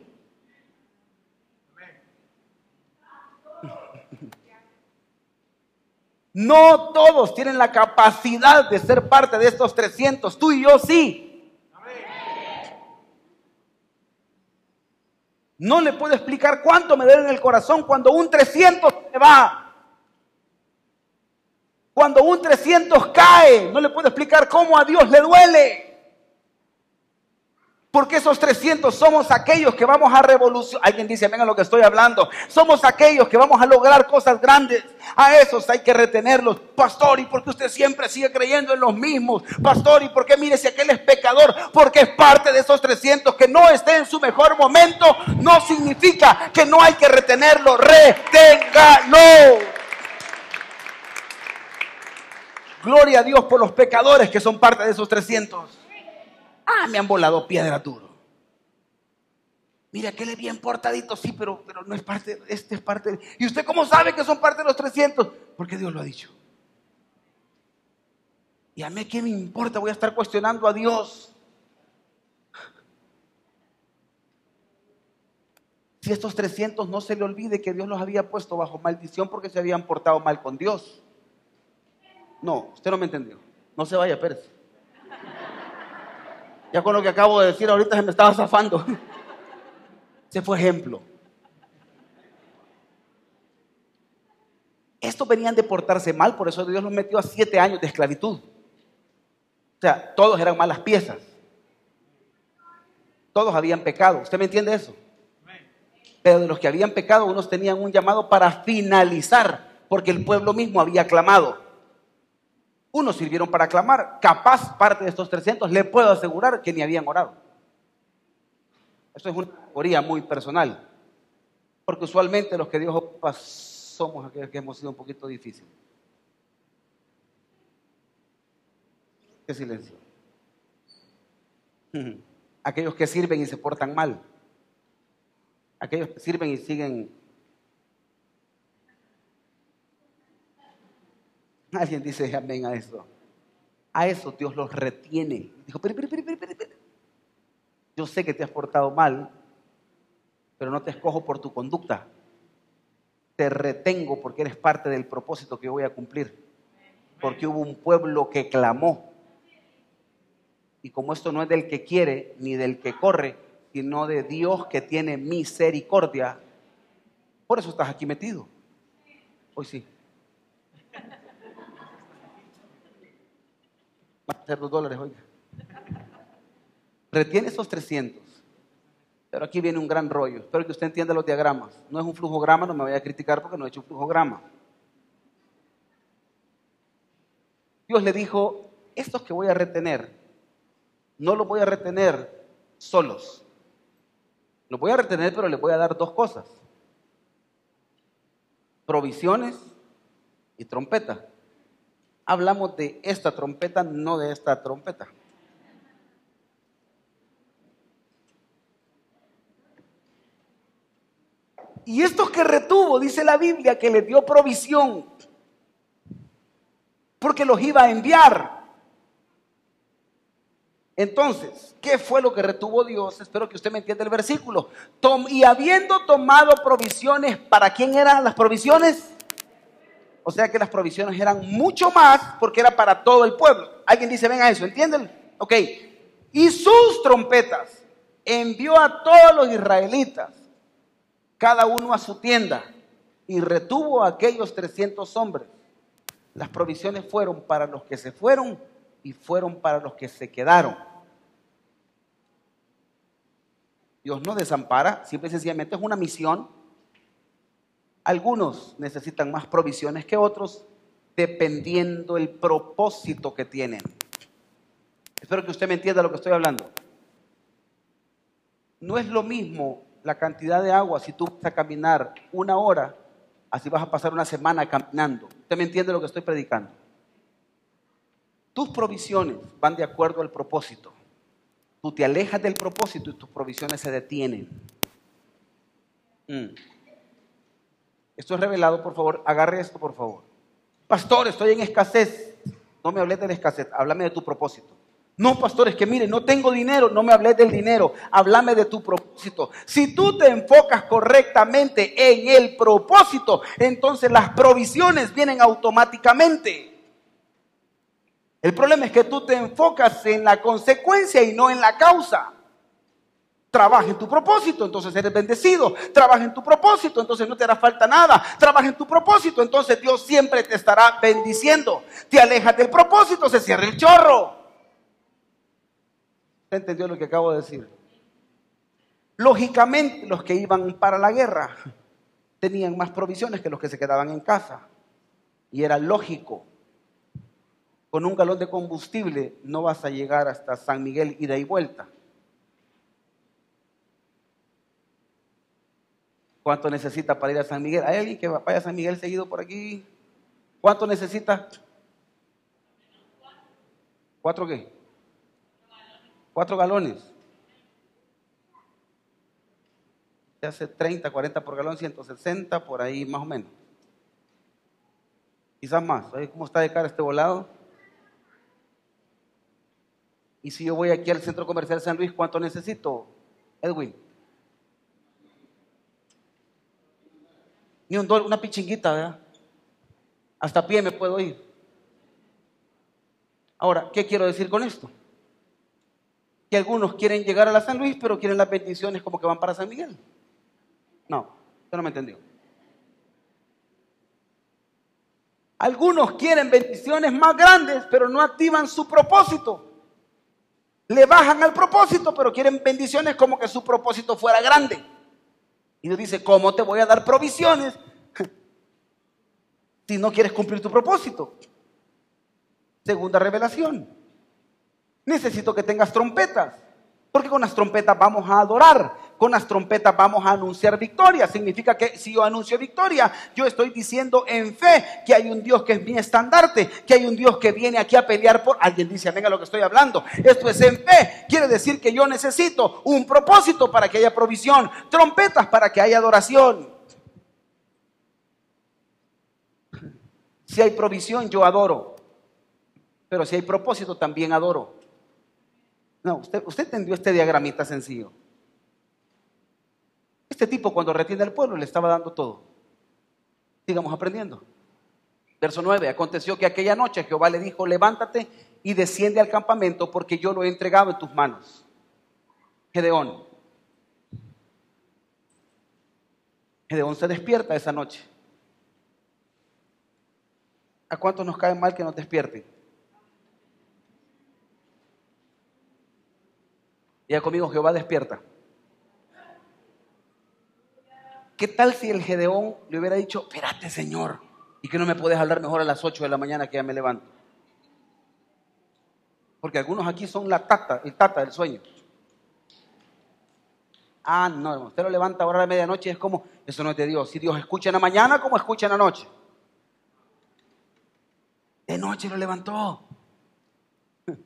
No todos tienen la capacidad de ser parte de estos 300. Tú y yo sí. No le puedo explicar cuánto me duele en el corazón cuando un 300 se va. Cuando un 300 cae, no le puedo explicar cómo a Dios le duele. Porque esos 300 somos aquellos que vamos a revolucionar. Alguien dice, venga lo que estoy hablando. Somos aquellos que vamos a lograr cosas grandes. A esos hay que retenerlos. Pastor, ¿y por qué usted siempre sigue creyendo en los mismos? Pastor, ¿y por qué mire si aquel es pecador? Porque es parte de esos 300 que no esté en su mejor momento. No significa que no hay que retenerlo. Reténgalo. Gloria a Dios por los pecadores que son parte de esos 300. Ah, me han volado piedra duro. Mira, que le bien portadito, sí, pero, pero no es parte, este es parte. ¿Y usted cómo sabe que son parte de los 300? Porque Dios lo ha dicho. Y a mí qué me importa, voy a estar cuestionando a Dios. Si estos 300 no se le olvide que Dios los había puesto bajo maldición porque se habían portado mal con Dios. No, usted no me entendió. No se vaya, Pérez. Ya con lo que acabo de decir ahorita se me estaba zafando. Ese fue ejemplo. Estos venían de portarse mal, por eso Dios los metió a siete años de esclavitud. O sea, todos eran malas piezas. Todos habían pecado. ¿Usted me entiende eso? Pero de los que habían pecado, unos tenían un llamado para finalizar, porque el pueblo mismo había clamado. Unos sirvieron para clamar. Capaz parte de estos 300 le puedo asegurar que ni habían orado. Esto es una teoría muy personal. Porque usualmente los que Dios ocupa somos aquellos que hemos sido un poquito difíciles. Qué silencio. Aquellos que sirven y se portan mal. Aquellos que sirven y siguen Alguien dice amén a eso. A eso Dios los retiene. Dijo, pero, pero, pero, pero. Yo sé que te has portado mal, pero no te escojo por tu conducta. Te retengo porque eres parte del propósito que voy a cumplir. Porque hubo un pueblo que clamó. Y como esto no es del que quiere ni del que corre, sino de Dios que tiene misericordia, por eso estás aquí metido. Hoy sí. Va a ser dos dólares, oiga. Retiene esos 300. Pero aquí viene un gran rollo. Espero que usted entienda los diagramas. No es un flujograma, no me vaya a criticar porque no he hecho un flujograma. Dios le dijo, estos que voy a retener, no los voy a retener solos. Los voy a retener, pero les voy a dar dos cosas. Provisiones y trompeta hablamos de esta trompeta, no de esta trompeta. Y esto que retuvo, dice la Biblia, que le dio provisión, porque los iba a enviar. Entonces, ¿qué fue lo que retuvo Dios? Espero que usted me entienda el versículo. y habiendo tomado provisiones, ¿para quién eran las provisiones? O sea que las provisiones eran mucho más porque era para todo el pueblo. Alguien dice, ven a eso, ¿entienden? Ok. Y sus trompetas envió a todos los israelitas, cada uno a su tienda, y retuvo a aquellos 300 hombres. Las provisiones fueron para los que se fueron y fueron para los que se quedaron. Dios no desampara, simple y sencillamente es una misión. Algunos necesitan más provisiones que otros, dependiendo el propósito que tienen. Espero que usted me entienda lo que estoy hablando. No es lo mismo la cantidad de agua si tú vas a caminar una hora, así vas a pasar una semana caminando. ¿Usted me entiende lo que estoy predicando? Tus provisiones van de acuerdo al propósito. Tú te alejas del propósito y tus provisiones se detienen. Mm. Esto es revelado, por favor. Agarre esto, por favor. Pastor, estoy en escasez. No me hables de la escasez, háblame de tu propósito. No, pastor, es que mire, no tengo dinero, no me hables del dinero, háblame de tu propósito. Si tú te enfocas correctamente en el propósito, entonces las provisiones vienen automáticamente. El problema es que tú te enfocas en la consecuencia y no en la causa. Trabaja en tu propósito, entonces eres bendecido. Trabaja en tu propósito, entonces no te hará falta nada. Trabaja en tu propósito, entonces Dios siempre te estará bendiciendo. Te alejas del propósito, se cierra el chorro. ¿Usted entendió lo que acabo de decir? Lógicamente, los que iban para la guerra tenían más provisiones que los que se quedaban en casa. Y era lógico con un galón de combustible no vas a llegar hasta San Miguel ida y vuelta. ¿Cuánto necesita para ir a San Miguel? ¿Hay alguien que vaya a San Miguel seguido por aquí? ¿Cuánto necesita? ¿Cuatro qué? Cuatro galones. Se hace 30, 40 por galón, 160, por ahí más o menos. Quizás más. ¿Cómo está de cara este volado? Y si yo voy aquí al centro comercial San Luis, ¿cuánto necesito, Edwin? Ni un dólar, una pichinguita, ¿verdad? Hasta pie me puedo ir. Ahora, ¿qué quiero decir con esto? Que algunos quieren llegar a la San Luis, pero quieren las bendiciones como que van para San Miguel. No, usted no me entendió. Algunos quieren bendiciones más grandes, pero no activan su propósito. Le bajan al propósito, pero quieren bendiciones como que su propósito fuera grande. Y Dios dice, ¿cómo te voy a dar provisiones si no quieres cumplir tu propósito? Segunda revelación. Necesito que tengas trompetas. Porque con las trompetas vamos a adorar, con las trompetas vamos a anunciar victoria. Significa que si yo anuncio victoria, yo estoy diciendo en fe que hay un Dios que es mi estandarte, que hay un Dios que viene aquí a pelear por... Alguien dice, venga lo que estoy hablando. Esto es en fe. Quiere decir que yo necesito un propósito para que haya provisión, trompetas para que haya adoración. Si hay provisión, yo adoro. Pero si hay propósito, también adoro. No, usted, usted entendió este diagramita sencillo. Este tipo cuando retiene al pueblo le estaba dando todo. Sigamos aprendiendo. Verso 9, aconteció que aquella noche Jehová le dijo, levántate y desciende al campamento porque yo lo he entregado en tus manos. Gedeón. Gedeón se despierta esa noche. ¿A cuántos nos cae mal que nos despierten? Ya conmigo, Jehová despierta. ¿Qué tal si el Gedeón le hubiera dicho, espérate Señor, y que no me puedes hablar mejor a las 8 de la mañana que ya me levanto? Porque algunos aquí son la tata, el tata del sueño. Ah, no, usted lo levanta ahora a la medianoche y es como, eso no es de Dios. Si Dios escucha en la mañana, como escucha en la noche. De noche lo levantó.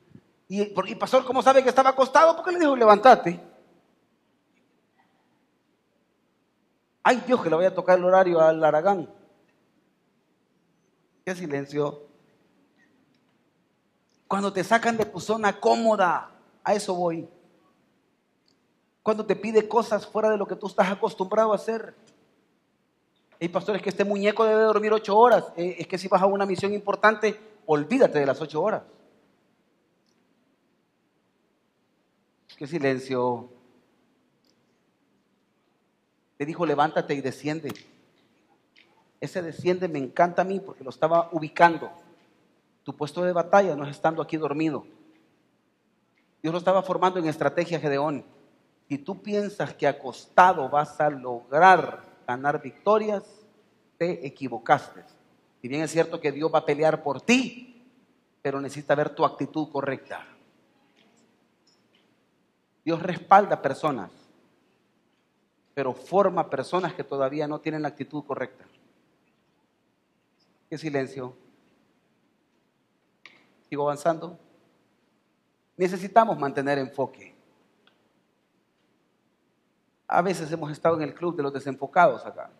Y, y pastor, ¿cómo sabe que estaba acostado? ¿Por qué le dijo levantate? Ay Dios, que le voy a tocar el horario al Aragán. Qué silencio. Cuando te sacan de tu zona cómoda, a eso voy. Cuando te pide cosas fuera de lo que tú estás acostumbrado a hacer. Hey, pastor, es que este muñeco debe dormir ocho horas. Eh, es que si vas a una misión importante, olvídate de las ocho horas. Qué silencio. Le dijo, levántate y desciende. Ese desciende me encanta a mí porque lo estaba ubicando. Tu puesto de batalla no es estando aquí dormido. Dios lo estaba formando en estrategia Gedeón. Si tú piensas que acostado vas a lograr ganar victorias, te equivocaste. Si bien es cierto que Dios va a pelear por ti, pero necesita ver tu actitud correcta. Dios respalda personas, pero forma personas que todavía no tienen la actitud correcta. Qué silencio. Sigo avanzando. Necesitamos mantener enfoque. A veces hemos estado en el club de los desenfocados acá.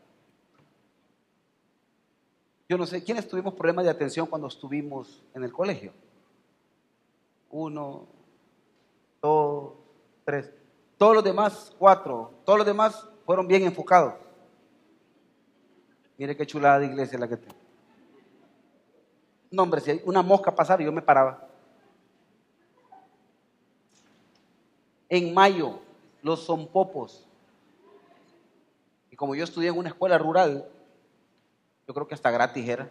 Yo no sé, ¿quiénes tuvimos problemas de atención cuando estuvimos en el colegio? Uno, dos, tres. Todos los demás, cuatro. Todos los demás fueron bien enfocados. Mire qué chulada de iglesia la que tengo. No, hombre, si una mosca pasaba, yo me paraba. En mayo, los zompopos. Como yo estudié en una escuela rural, yo creo que hasta gratis era.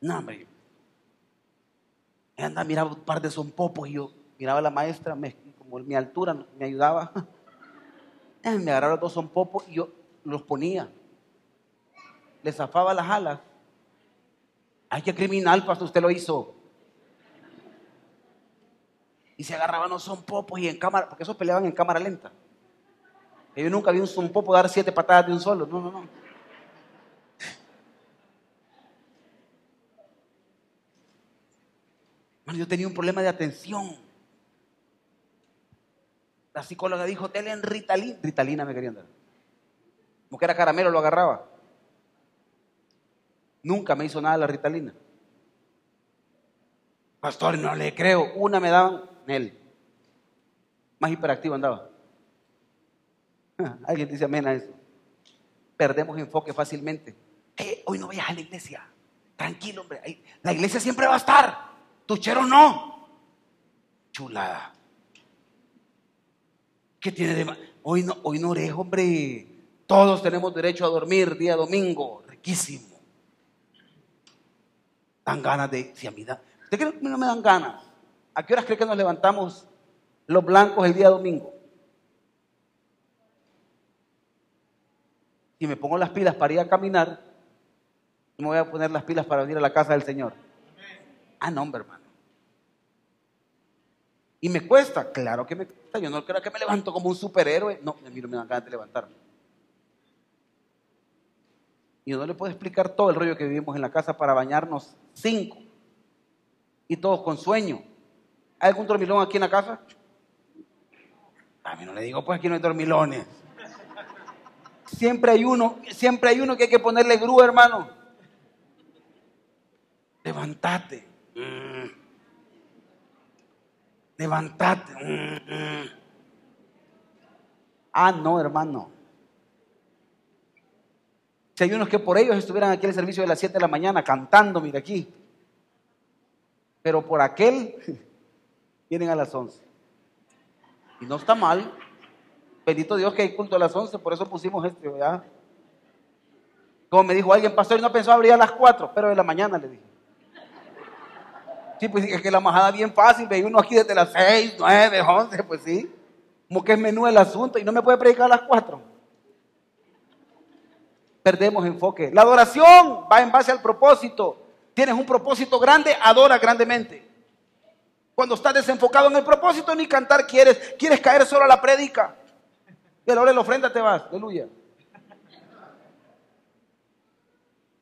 No, hombre. Anda, miraba un par de zompopos y yo miraba a la maestra, como mi altura me ayudaba. Me agarraba dos zompopos y yo los ponía. Le zafaba las alas. Ay, qué criminal, pastor, usted lo hizo. Y se agarraban los zompopos y en cámara, porque esos peleaban en cámara lenta. Yo nunca vi un zompopo dar siete patadas de un solo. No, no, no. yo tenía un problema de atención. La psicóloga dijo, en Ritalina. Ritalina me querían dar. Como que era caramelo, lo agarraba. Nunca me hizo nada la Ritalina. Pastor, no le creo. Una me daban él. Más hiperactivo andaba. Alguien dice amén a eso. Perdemos enfoque fácilmente. Eh, hoy no vayas a la iglesia. Tranquilo, hombre. La iglesia siempre va a estar. Tuchero no. Chulada. ¿Qué tiene de Hoy no, hoy no orejo, hombre. Todos tenemos derecho a dormir día domingo. Riquísimo. Dan ganas de. Si a mí. ¿Usted cree que no me dan ganas? ¿A qué horas cree que nos levantamos los blancos el día domingo? Y me pongo las pilas para ir a caminar, me voy a poner las pilas para venir a la casa del Señor. Ah, no, hombre, hermano. Y me cuesta, claro que me cuesta. Yo no creo que me levanto como un superhéroe. No, no me dan ganas de levantarme. Y yo no le puedo explicar todo el rollo que vivimos en la casa para bañarnos cinco. Y todos con sueño. ¿Hay algún dormilón aquí en la casa? A mí no le digo, pues aquí no hay dormilones. Siempre hay uno, siempre hay uno que hay que ponerle grúa, hermano. Levantate. Mm. Levantate. Mm. Ah, no, hermano. Si hay unos que por ellos estuvieran aquí el servicio de las 7 de la mañana cantando, mira aquí. Pero por aquel vienen a las 11. Y no está mal. Bendito Dios que hay culto a las 11, por eso pusimos este, ¿verdad? Como me dijo alguien, pastor, no pensó abrir a las 4, pero de la mañana le dije. Sí, pues es que la majada bien fácil, ve uno aquí desde las 6, 9, 11, pues sí. Como que es menú el asunto y no me puede predicar a las 4. Perdemos enfoque. La adoración va en base al propósito. Tienes un propósito grande, adora grandemente. Cuando estás desenfocado en el propósito, ni cantar quieres, quieres caer solo a la prédica. Y a la hora de la ofrenda te vas. Aleluya.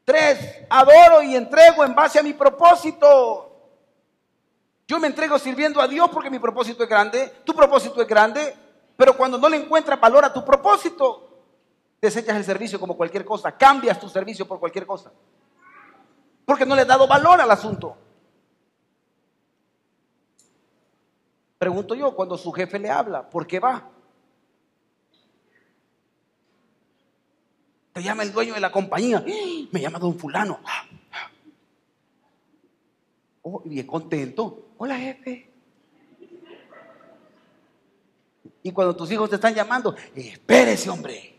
Tres, adoro y entrego en base a mi propósito. Yo me entrego sirviendo a Dios porque mi propósito es grande, tu propósito es grande, pero cuando no le encuentras valor a tu propósito, desechas el servicio como cualquier cosa, cambias tu servicio por cualquier cosa. Porque no le has dado valor al asunto. Pregunto yo, cuando su jefe le habla, ¿por qué va? Te llama el dueño de la compañía. Me llama don fulano. Oh, bien contento. Hola, jefe. Y cuando tus hijos te están llamando, espérese, hombre.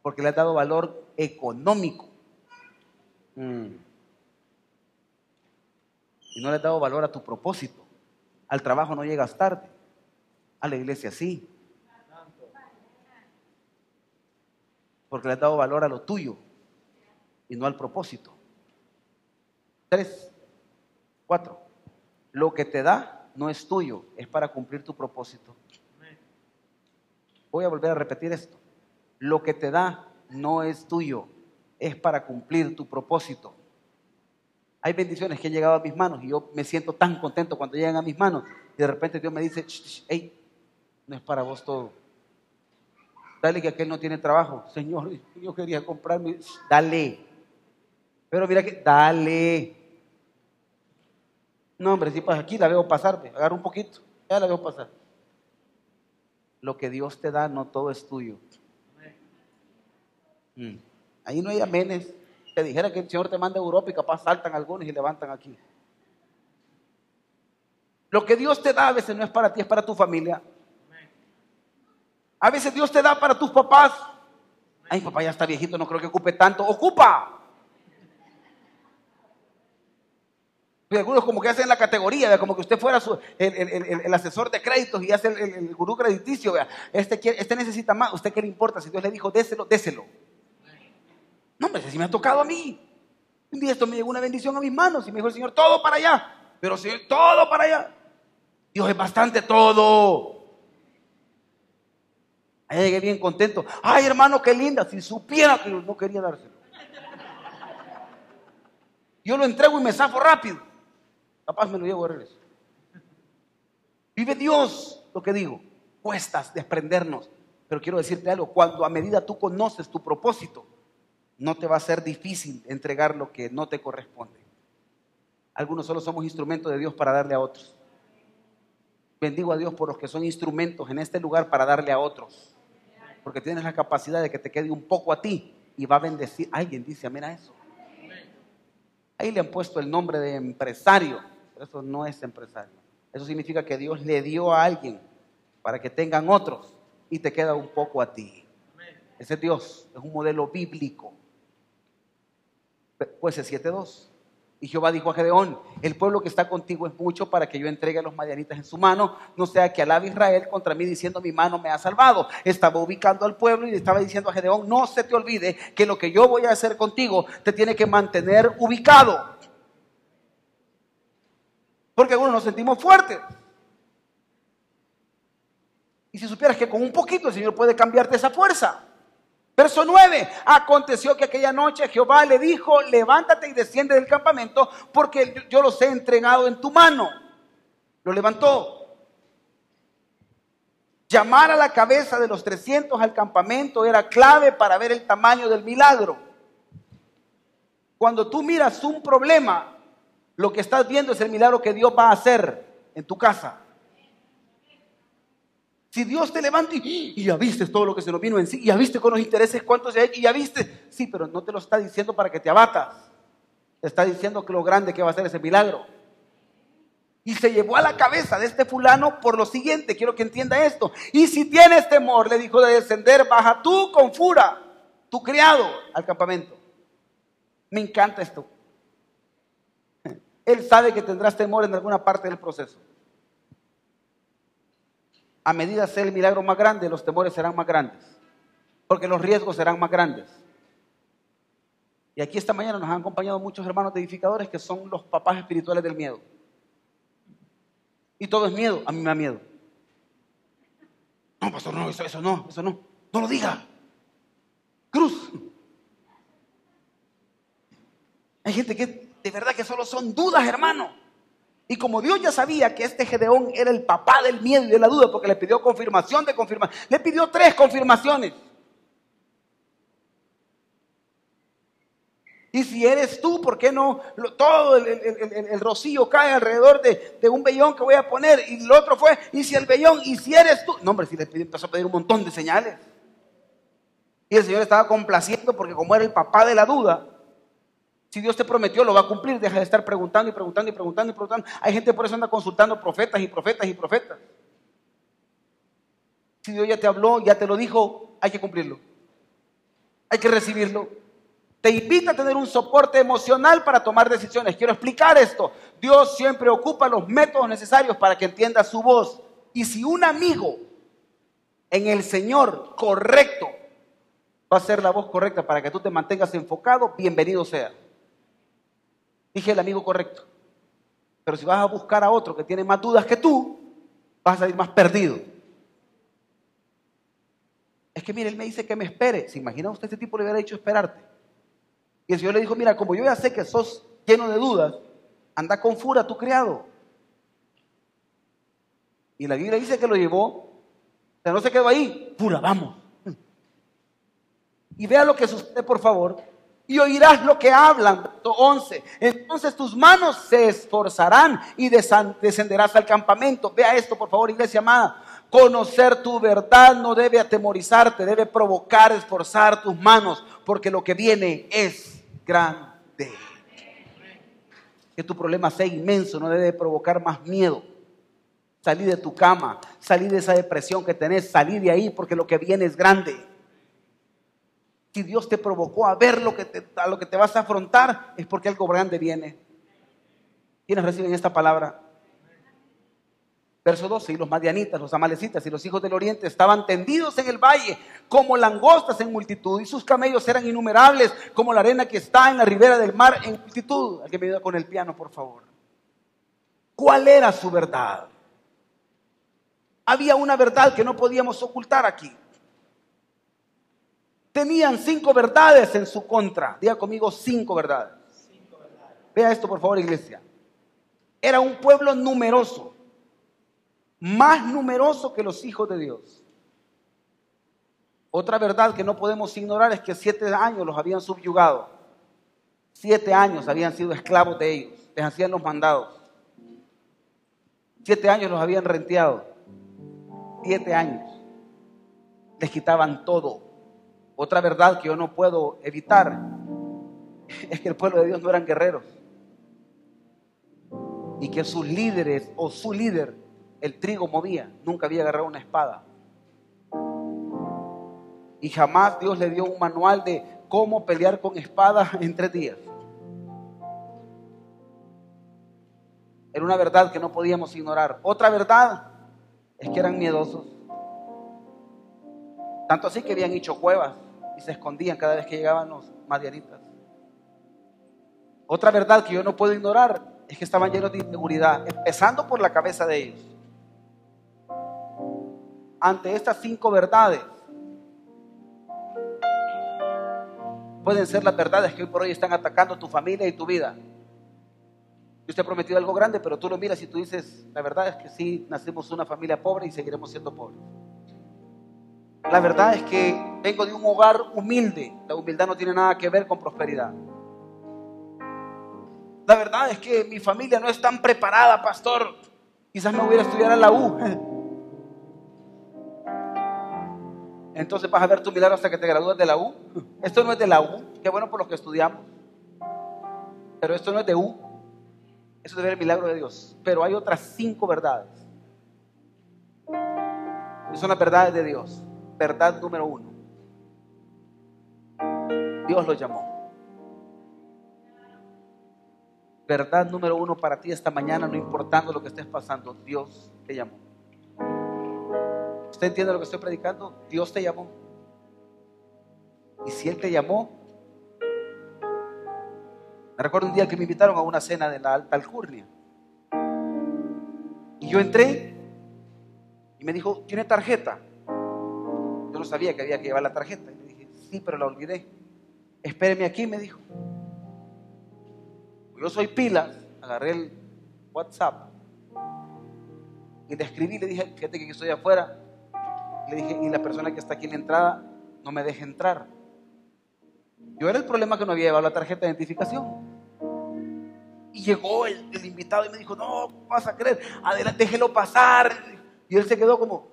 Porque le has dado valor económico. Mm. Y no le has dado valor a tu propósito. Al trabajo no llegas tarde. A la iglesia sí. Porque le has dado valor a lo tuyo y no al propósito. Tres, cuatro. Lo que te da no es tuyo, es para cumplir tu propósito. Voy a volver a repetir esto. Lo que te da no es tuyo, es para cumplir tu propósito. Hay bendiciones que han llegado a mis manos y yo me siento tan contento cuando llegan a mis manos y de repente Dios me dice, hey, no es para vos todo. Dale que aquel no tiene trabajo. Señor, yo quería comprarme. Dale. Pero mira que, dale. No, hombre, si pasa aquí, la veo pasar. Agarra un poquito. Ya la veo pasar. Lo que Dios te da, no todo es tuyo. Mm. Ahí no hay amenes. Te dijera que el Señor te manda a Europa y capaz saltan algunos y levantan aquí. Lo que Dios te da a veces no es para ti, es para tu familia. A veces Dios te da para tus papás. Ay, papá ya está viejito, no creo que ocupe tanto. ¡Ocupa! Y algunos como que hacen la categoría, como que usted fuera el, asesor de créditos y hace el, gurú crediticio. Este, este necesita más, ¿usted qué le importa? Si Dios le dijo, déselo, déselo. No, hombre, si me ha tocado a mí. Un día esto me llegó una bendición a mis manos y me dijo el Señor, todo para allá. Pero Señor, todo para allá. Dios es bastante todo. Ahí llegué bien contento. Ay, hermano, qué linda. Si supiera que no quería dárselo. Yo lo entrego y me zafo rápido. Capaz me lo llevo de regreso. Vive Dios, lo que digo. Cuestas desprendernos. Pero quiero decirte algo. Cuando a medida tú conoces tu propósito, no te va a ser difícil entregar lo que no te corresponde. Algunos solo somos instrumentos de Dios para darle a otros. Bendigo a Dios por los que son instrumentos en este lugar para darle a otros porque tienes la capacidad de que te quede un poco a ti y va a bendecir. Alguien dice amén a eso. Ahí le han puesto el nombre de empresario, pero eso no es empresario. Eso significa que Dios le dio a alguien para que tengan otros y te queda un poco a ti. Ese Dios es un modelo bíblico. Pues es 7.2. Y Jehová dijo a Gedeón, el pueblo que está contigo es mucho para que yo entregue a los madianitas en su mano, no sea que alabe Israel contra mí diciendo mi mano me ha salvado. Estaba ubicando al pueblo y le estaba diciendo a Gedeón, no se te olvide que lo que yo voy a hacer contigo te tiene que mantener ubicado. Porque algunos nos sentimos fuertes. Y si supieras que con un poquito el Señor puede cambiarte esa fuerza. Verso 9, aconteció que aquella noche Jehová le dijo, levántate y desciende del campamento porque yo los he entregado en tu mano. Lo levantó. Llamar a la cabeza de los 300 al campamento era clave para ver el tamaño del milagro. Cuando tú miras un problema, lo que estás viendo es el milagro que Dios va a hacer en tu casa. Si Dios te levanta y, ya viste todo lo que se nos vino en sí, y ya viste con los intereses cuántos hay, y ya viste. Sí, pero no te lo está diciendo para que te abatas. Te está diciendo que lo grande que va a ser ese milagro. Y se llevó a la cabeza de este fulano por lo siguiente, quiero que entienda esto. Y si tienes temor, le dijo de descender, baja tú con fura, tu criado, al campamento. Me encanta esto. Él sabe que tendrás temor en alguna parte del proceso a medida sea el milagro más grande, los temores serán más grandes, porque los riesgos serán más grandes. Y aquí esta mañana nos han acompañado muchos hermanos edificadores que son los papás espirituales del miedo. Y todo es miedo, a mí me da miedo. No, pastor, no, eso, eso no, eso no. No lo diga. Cruz. Hay gente que de verdad que solo son dudas, hermano. Y como Dios ya sabía que este Gedeón era el papá del miedo y de la duda, porque le pidió confirmación de confirmación, le pidió tres confirmaciones. Y si eres tú, ¿por qué no? Todo el, rocío cae alrededor de, un vellón que voy a poner. Y el otro fue, y si el vellón, y si eres tú. No, hombre, si le empezó a pedir un montón de señales. Y el Señor estaba complaciendo porque como era el papá de la duda, si Dios te prometió, lo va a cumplir. Deja de estar preguntando y preguntando y preguntando y preguntando. Hay gente por eso anda consultando profetas y profetas y profetas. Si Dios ya te habló, ya te lo dijo, hay que cumplirlo. Hay que recibirlo. Te invita a tener un soporte emocional para tomar decisiones. Quiero explicar esto. Dios siempre ocupa los métodos necesarios para que entiendas su voz. Y si un amigo en el Señor correcto va a ser la voz correcta para que tú te mantengas enfocado, bienvenido sea. Dije el amigo correcto. Pero si vas a buscar a otro que tiene más dudas que tú, vas a salir más perdido. Es que mire, él me dice que me espere. ¿Se imagina usted este tipo le hubiera dicho esperarte? Y el Señor le dijo, mira, como yo ya sé que sos lleno de dudas, anda con fura tu criado. Y la Biblia dice que lo llevó, o sea, no se quedó ahí, fura, vamos. Y vea lo que sucede, por favor. Y oirás lo que hablan. 11. Entonces tus manos se esforzarán y descenderás al campamento. Vea esto, por favor, iglesia amada. Conocer tu verdad no debe atemorizarte, debe provocar, esforzar tus manos, porque lo que viene es grande. Que tu problema sea inmenso, no debe provocar más miedo. Salir de tu cama, salir de esa depresión que tenés, salir de ahí porque lo que viene es grande. Si Dios te provocó a ver lo que te, a lo que te vas a afrontar, es porque algo grande viene. ¿Quiénes reciben esta palabra? Verso 12, y los madianitas, los amalecitas y los hijos del oriente estaban tendidos en el valle como langostas en multitud, y sus camellos eran innumerables como la arena que está en la ribera del mar en multitud. Alguien me ayuda con el piano, por favor. ¿Cuál era su verdad? Había una verdad que no podíamos ocultar aquí. Tenían cinco verdades en su contra. Diga conmigo cinco verdades. Vea esto, por favor, iglesia. Era un pueblo numeroso más numeroso que los hijos de Dios. Otra verdad que no podemos ignorar es que siete años los habían subyugado. Siete años habían sido esclavos de ellos. Les hacían los mandados. Siete años los habían renteado. Siete años. Les quitaban todo. Otra verdad que yo no puedo evitar es que el pueblo de Dios no eran guerreros. Y que sus líderes o su líder el trigo movía, nunca había agarrado una espada. Y jamás Dios le dio un manual de cómo pelear con espada en tres días. Era una verdad que no podíamos ignorar. Otra verdad es que eran miedosos. Tanto así que habían hecho cuevas se escondían cada vez que llegaban los madianitas. Otra verdad que yo no puedo ignorar es que estaban llenos de inseguridad, empezando por la cabeza de ellos ante estas cinco verdades, pueden ser las verdades que hoy por hoy están atacando tu familia y tu vida. Dios te ha prometido algo grande, pero tú lo miras y tú dices, la verdad es que sí, nacimos una familia pobre y seguiremos siendo pobres. La verdad es que vengo de un hogar humilde. La humildad no tiene nada que ver con prosperidad. La verdad es que mi familia no es tan preparada, pastor. Quizás me hubiera estudiar en la U. Entonces vas a ver tu milagro hasta que te gradúes de la U. Esto no es de la U, qué bueno por los que estudiamos. Pero esto no es de U. Eso debe ser el milagro de Dios. Pero hay otras cinco verdades. Son las verdades de Dios. Verdad número uno. Dios lo llamó. Verdad número uno para ti esta mañana, no importando lo que estés pasando, Dios te llamó. ¿Usted entiende lo que estoy predicando? Dios te llamó. Y si Él te llamó, me recuerdo un día que me invitaron a una cena de la alta alcurnia. Y yo entré y me dijo, ¿tiene tarjeta? Yo no sabía que había que llevar la tarjeta. Y le dije, sí, pero la olvidé. Espéreme aquí, me dijo. Yo soy pilas, agarré el WhatsApp y le escribí, le dije, fíjate que estoy afuera, le dije, y la persona que está aquí en la entrada no me deja entrar. Yo era el problema que no había llevado la tarjeta de identificación. Y llegó el, invitado y me dijo, no, vas a creer? Adelante, déjelo pasar. Y él se quedó como,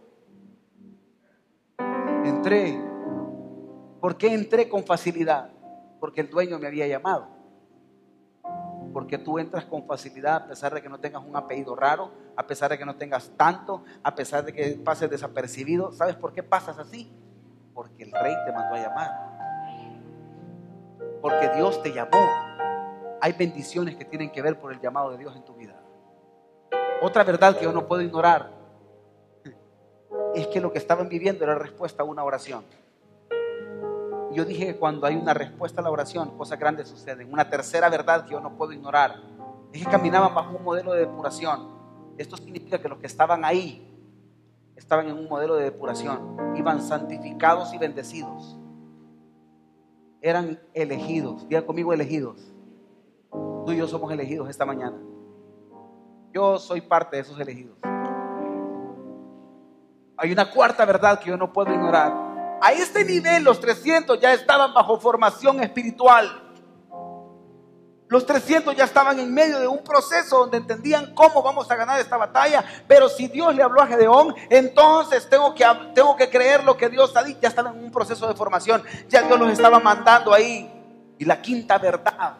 entré. ¿Por qué entré con facilidad? Porque el dueño me había llamado. Porque tú entras con facilidad a pesar de que no tengas un apellido raro, a pesar de que no tengas tanto, a pesar de que pases desapercibido. ¿Sabes por qué pasas así? Porque el rey te mandó a llamar. Porque Dios te llamó. Hay bendiciones que tienen que ver por el llamado de Dios en tu vida. Otra verdad que yo no puedo ignorar es que lo que estaban viviendo era respuesta a una oración. Yo dije que cuando hay una respuesta a la oración, cosas grandes suceden. Una tercera verdad que yo no puedo ignorar es que caminaban bajo un modelo de depuración. Esto significa que los que estaban ahí estaban en un modelo de depuración. Iban santificados y bendecidos. Eran elegidos. Diga conmigo elegidos. Tú y yo somos elegidos esta mañana. Yo soy parte de esos elegidos. Hay una cuarta verdad que yo no puedo ignorar a este nivel los 300 ya estaban bajo formación espiritual. Los 300 ya estaban en medio de un proceso donde entendían cómo vamos a ganar esta batalla. Pero si Dios le habló a Gedeón, entonces tengo que, tengo que creer lo que Dios ha dicho. Ya estaban en un proceso de formación. Ya Dios los estaba mandando ahí. Y la quinta verdad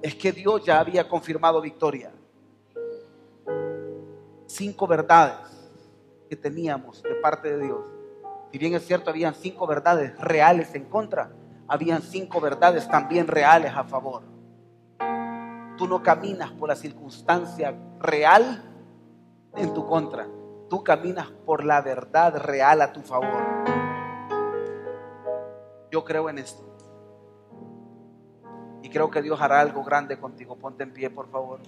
es que Dios ya había confirmado victoria. Cinco verdades que teníamos de parte de Dios si bien es cierto, habían cinco verdades reales en contra, habían cinco verdades también reales a favor. Tú no caminas por la circunstancia real en tu contra, tú caminas por la verdad real a tu favor. Yo creo en esto. Y creo que Dios hará algo grande contigo. Ponte en pie, por favor.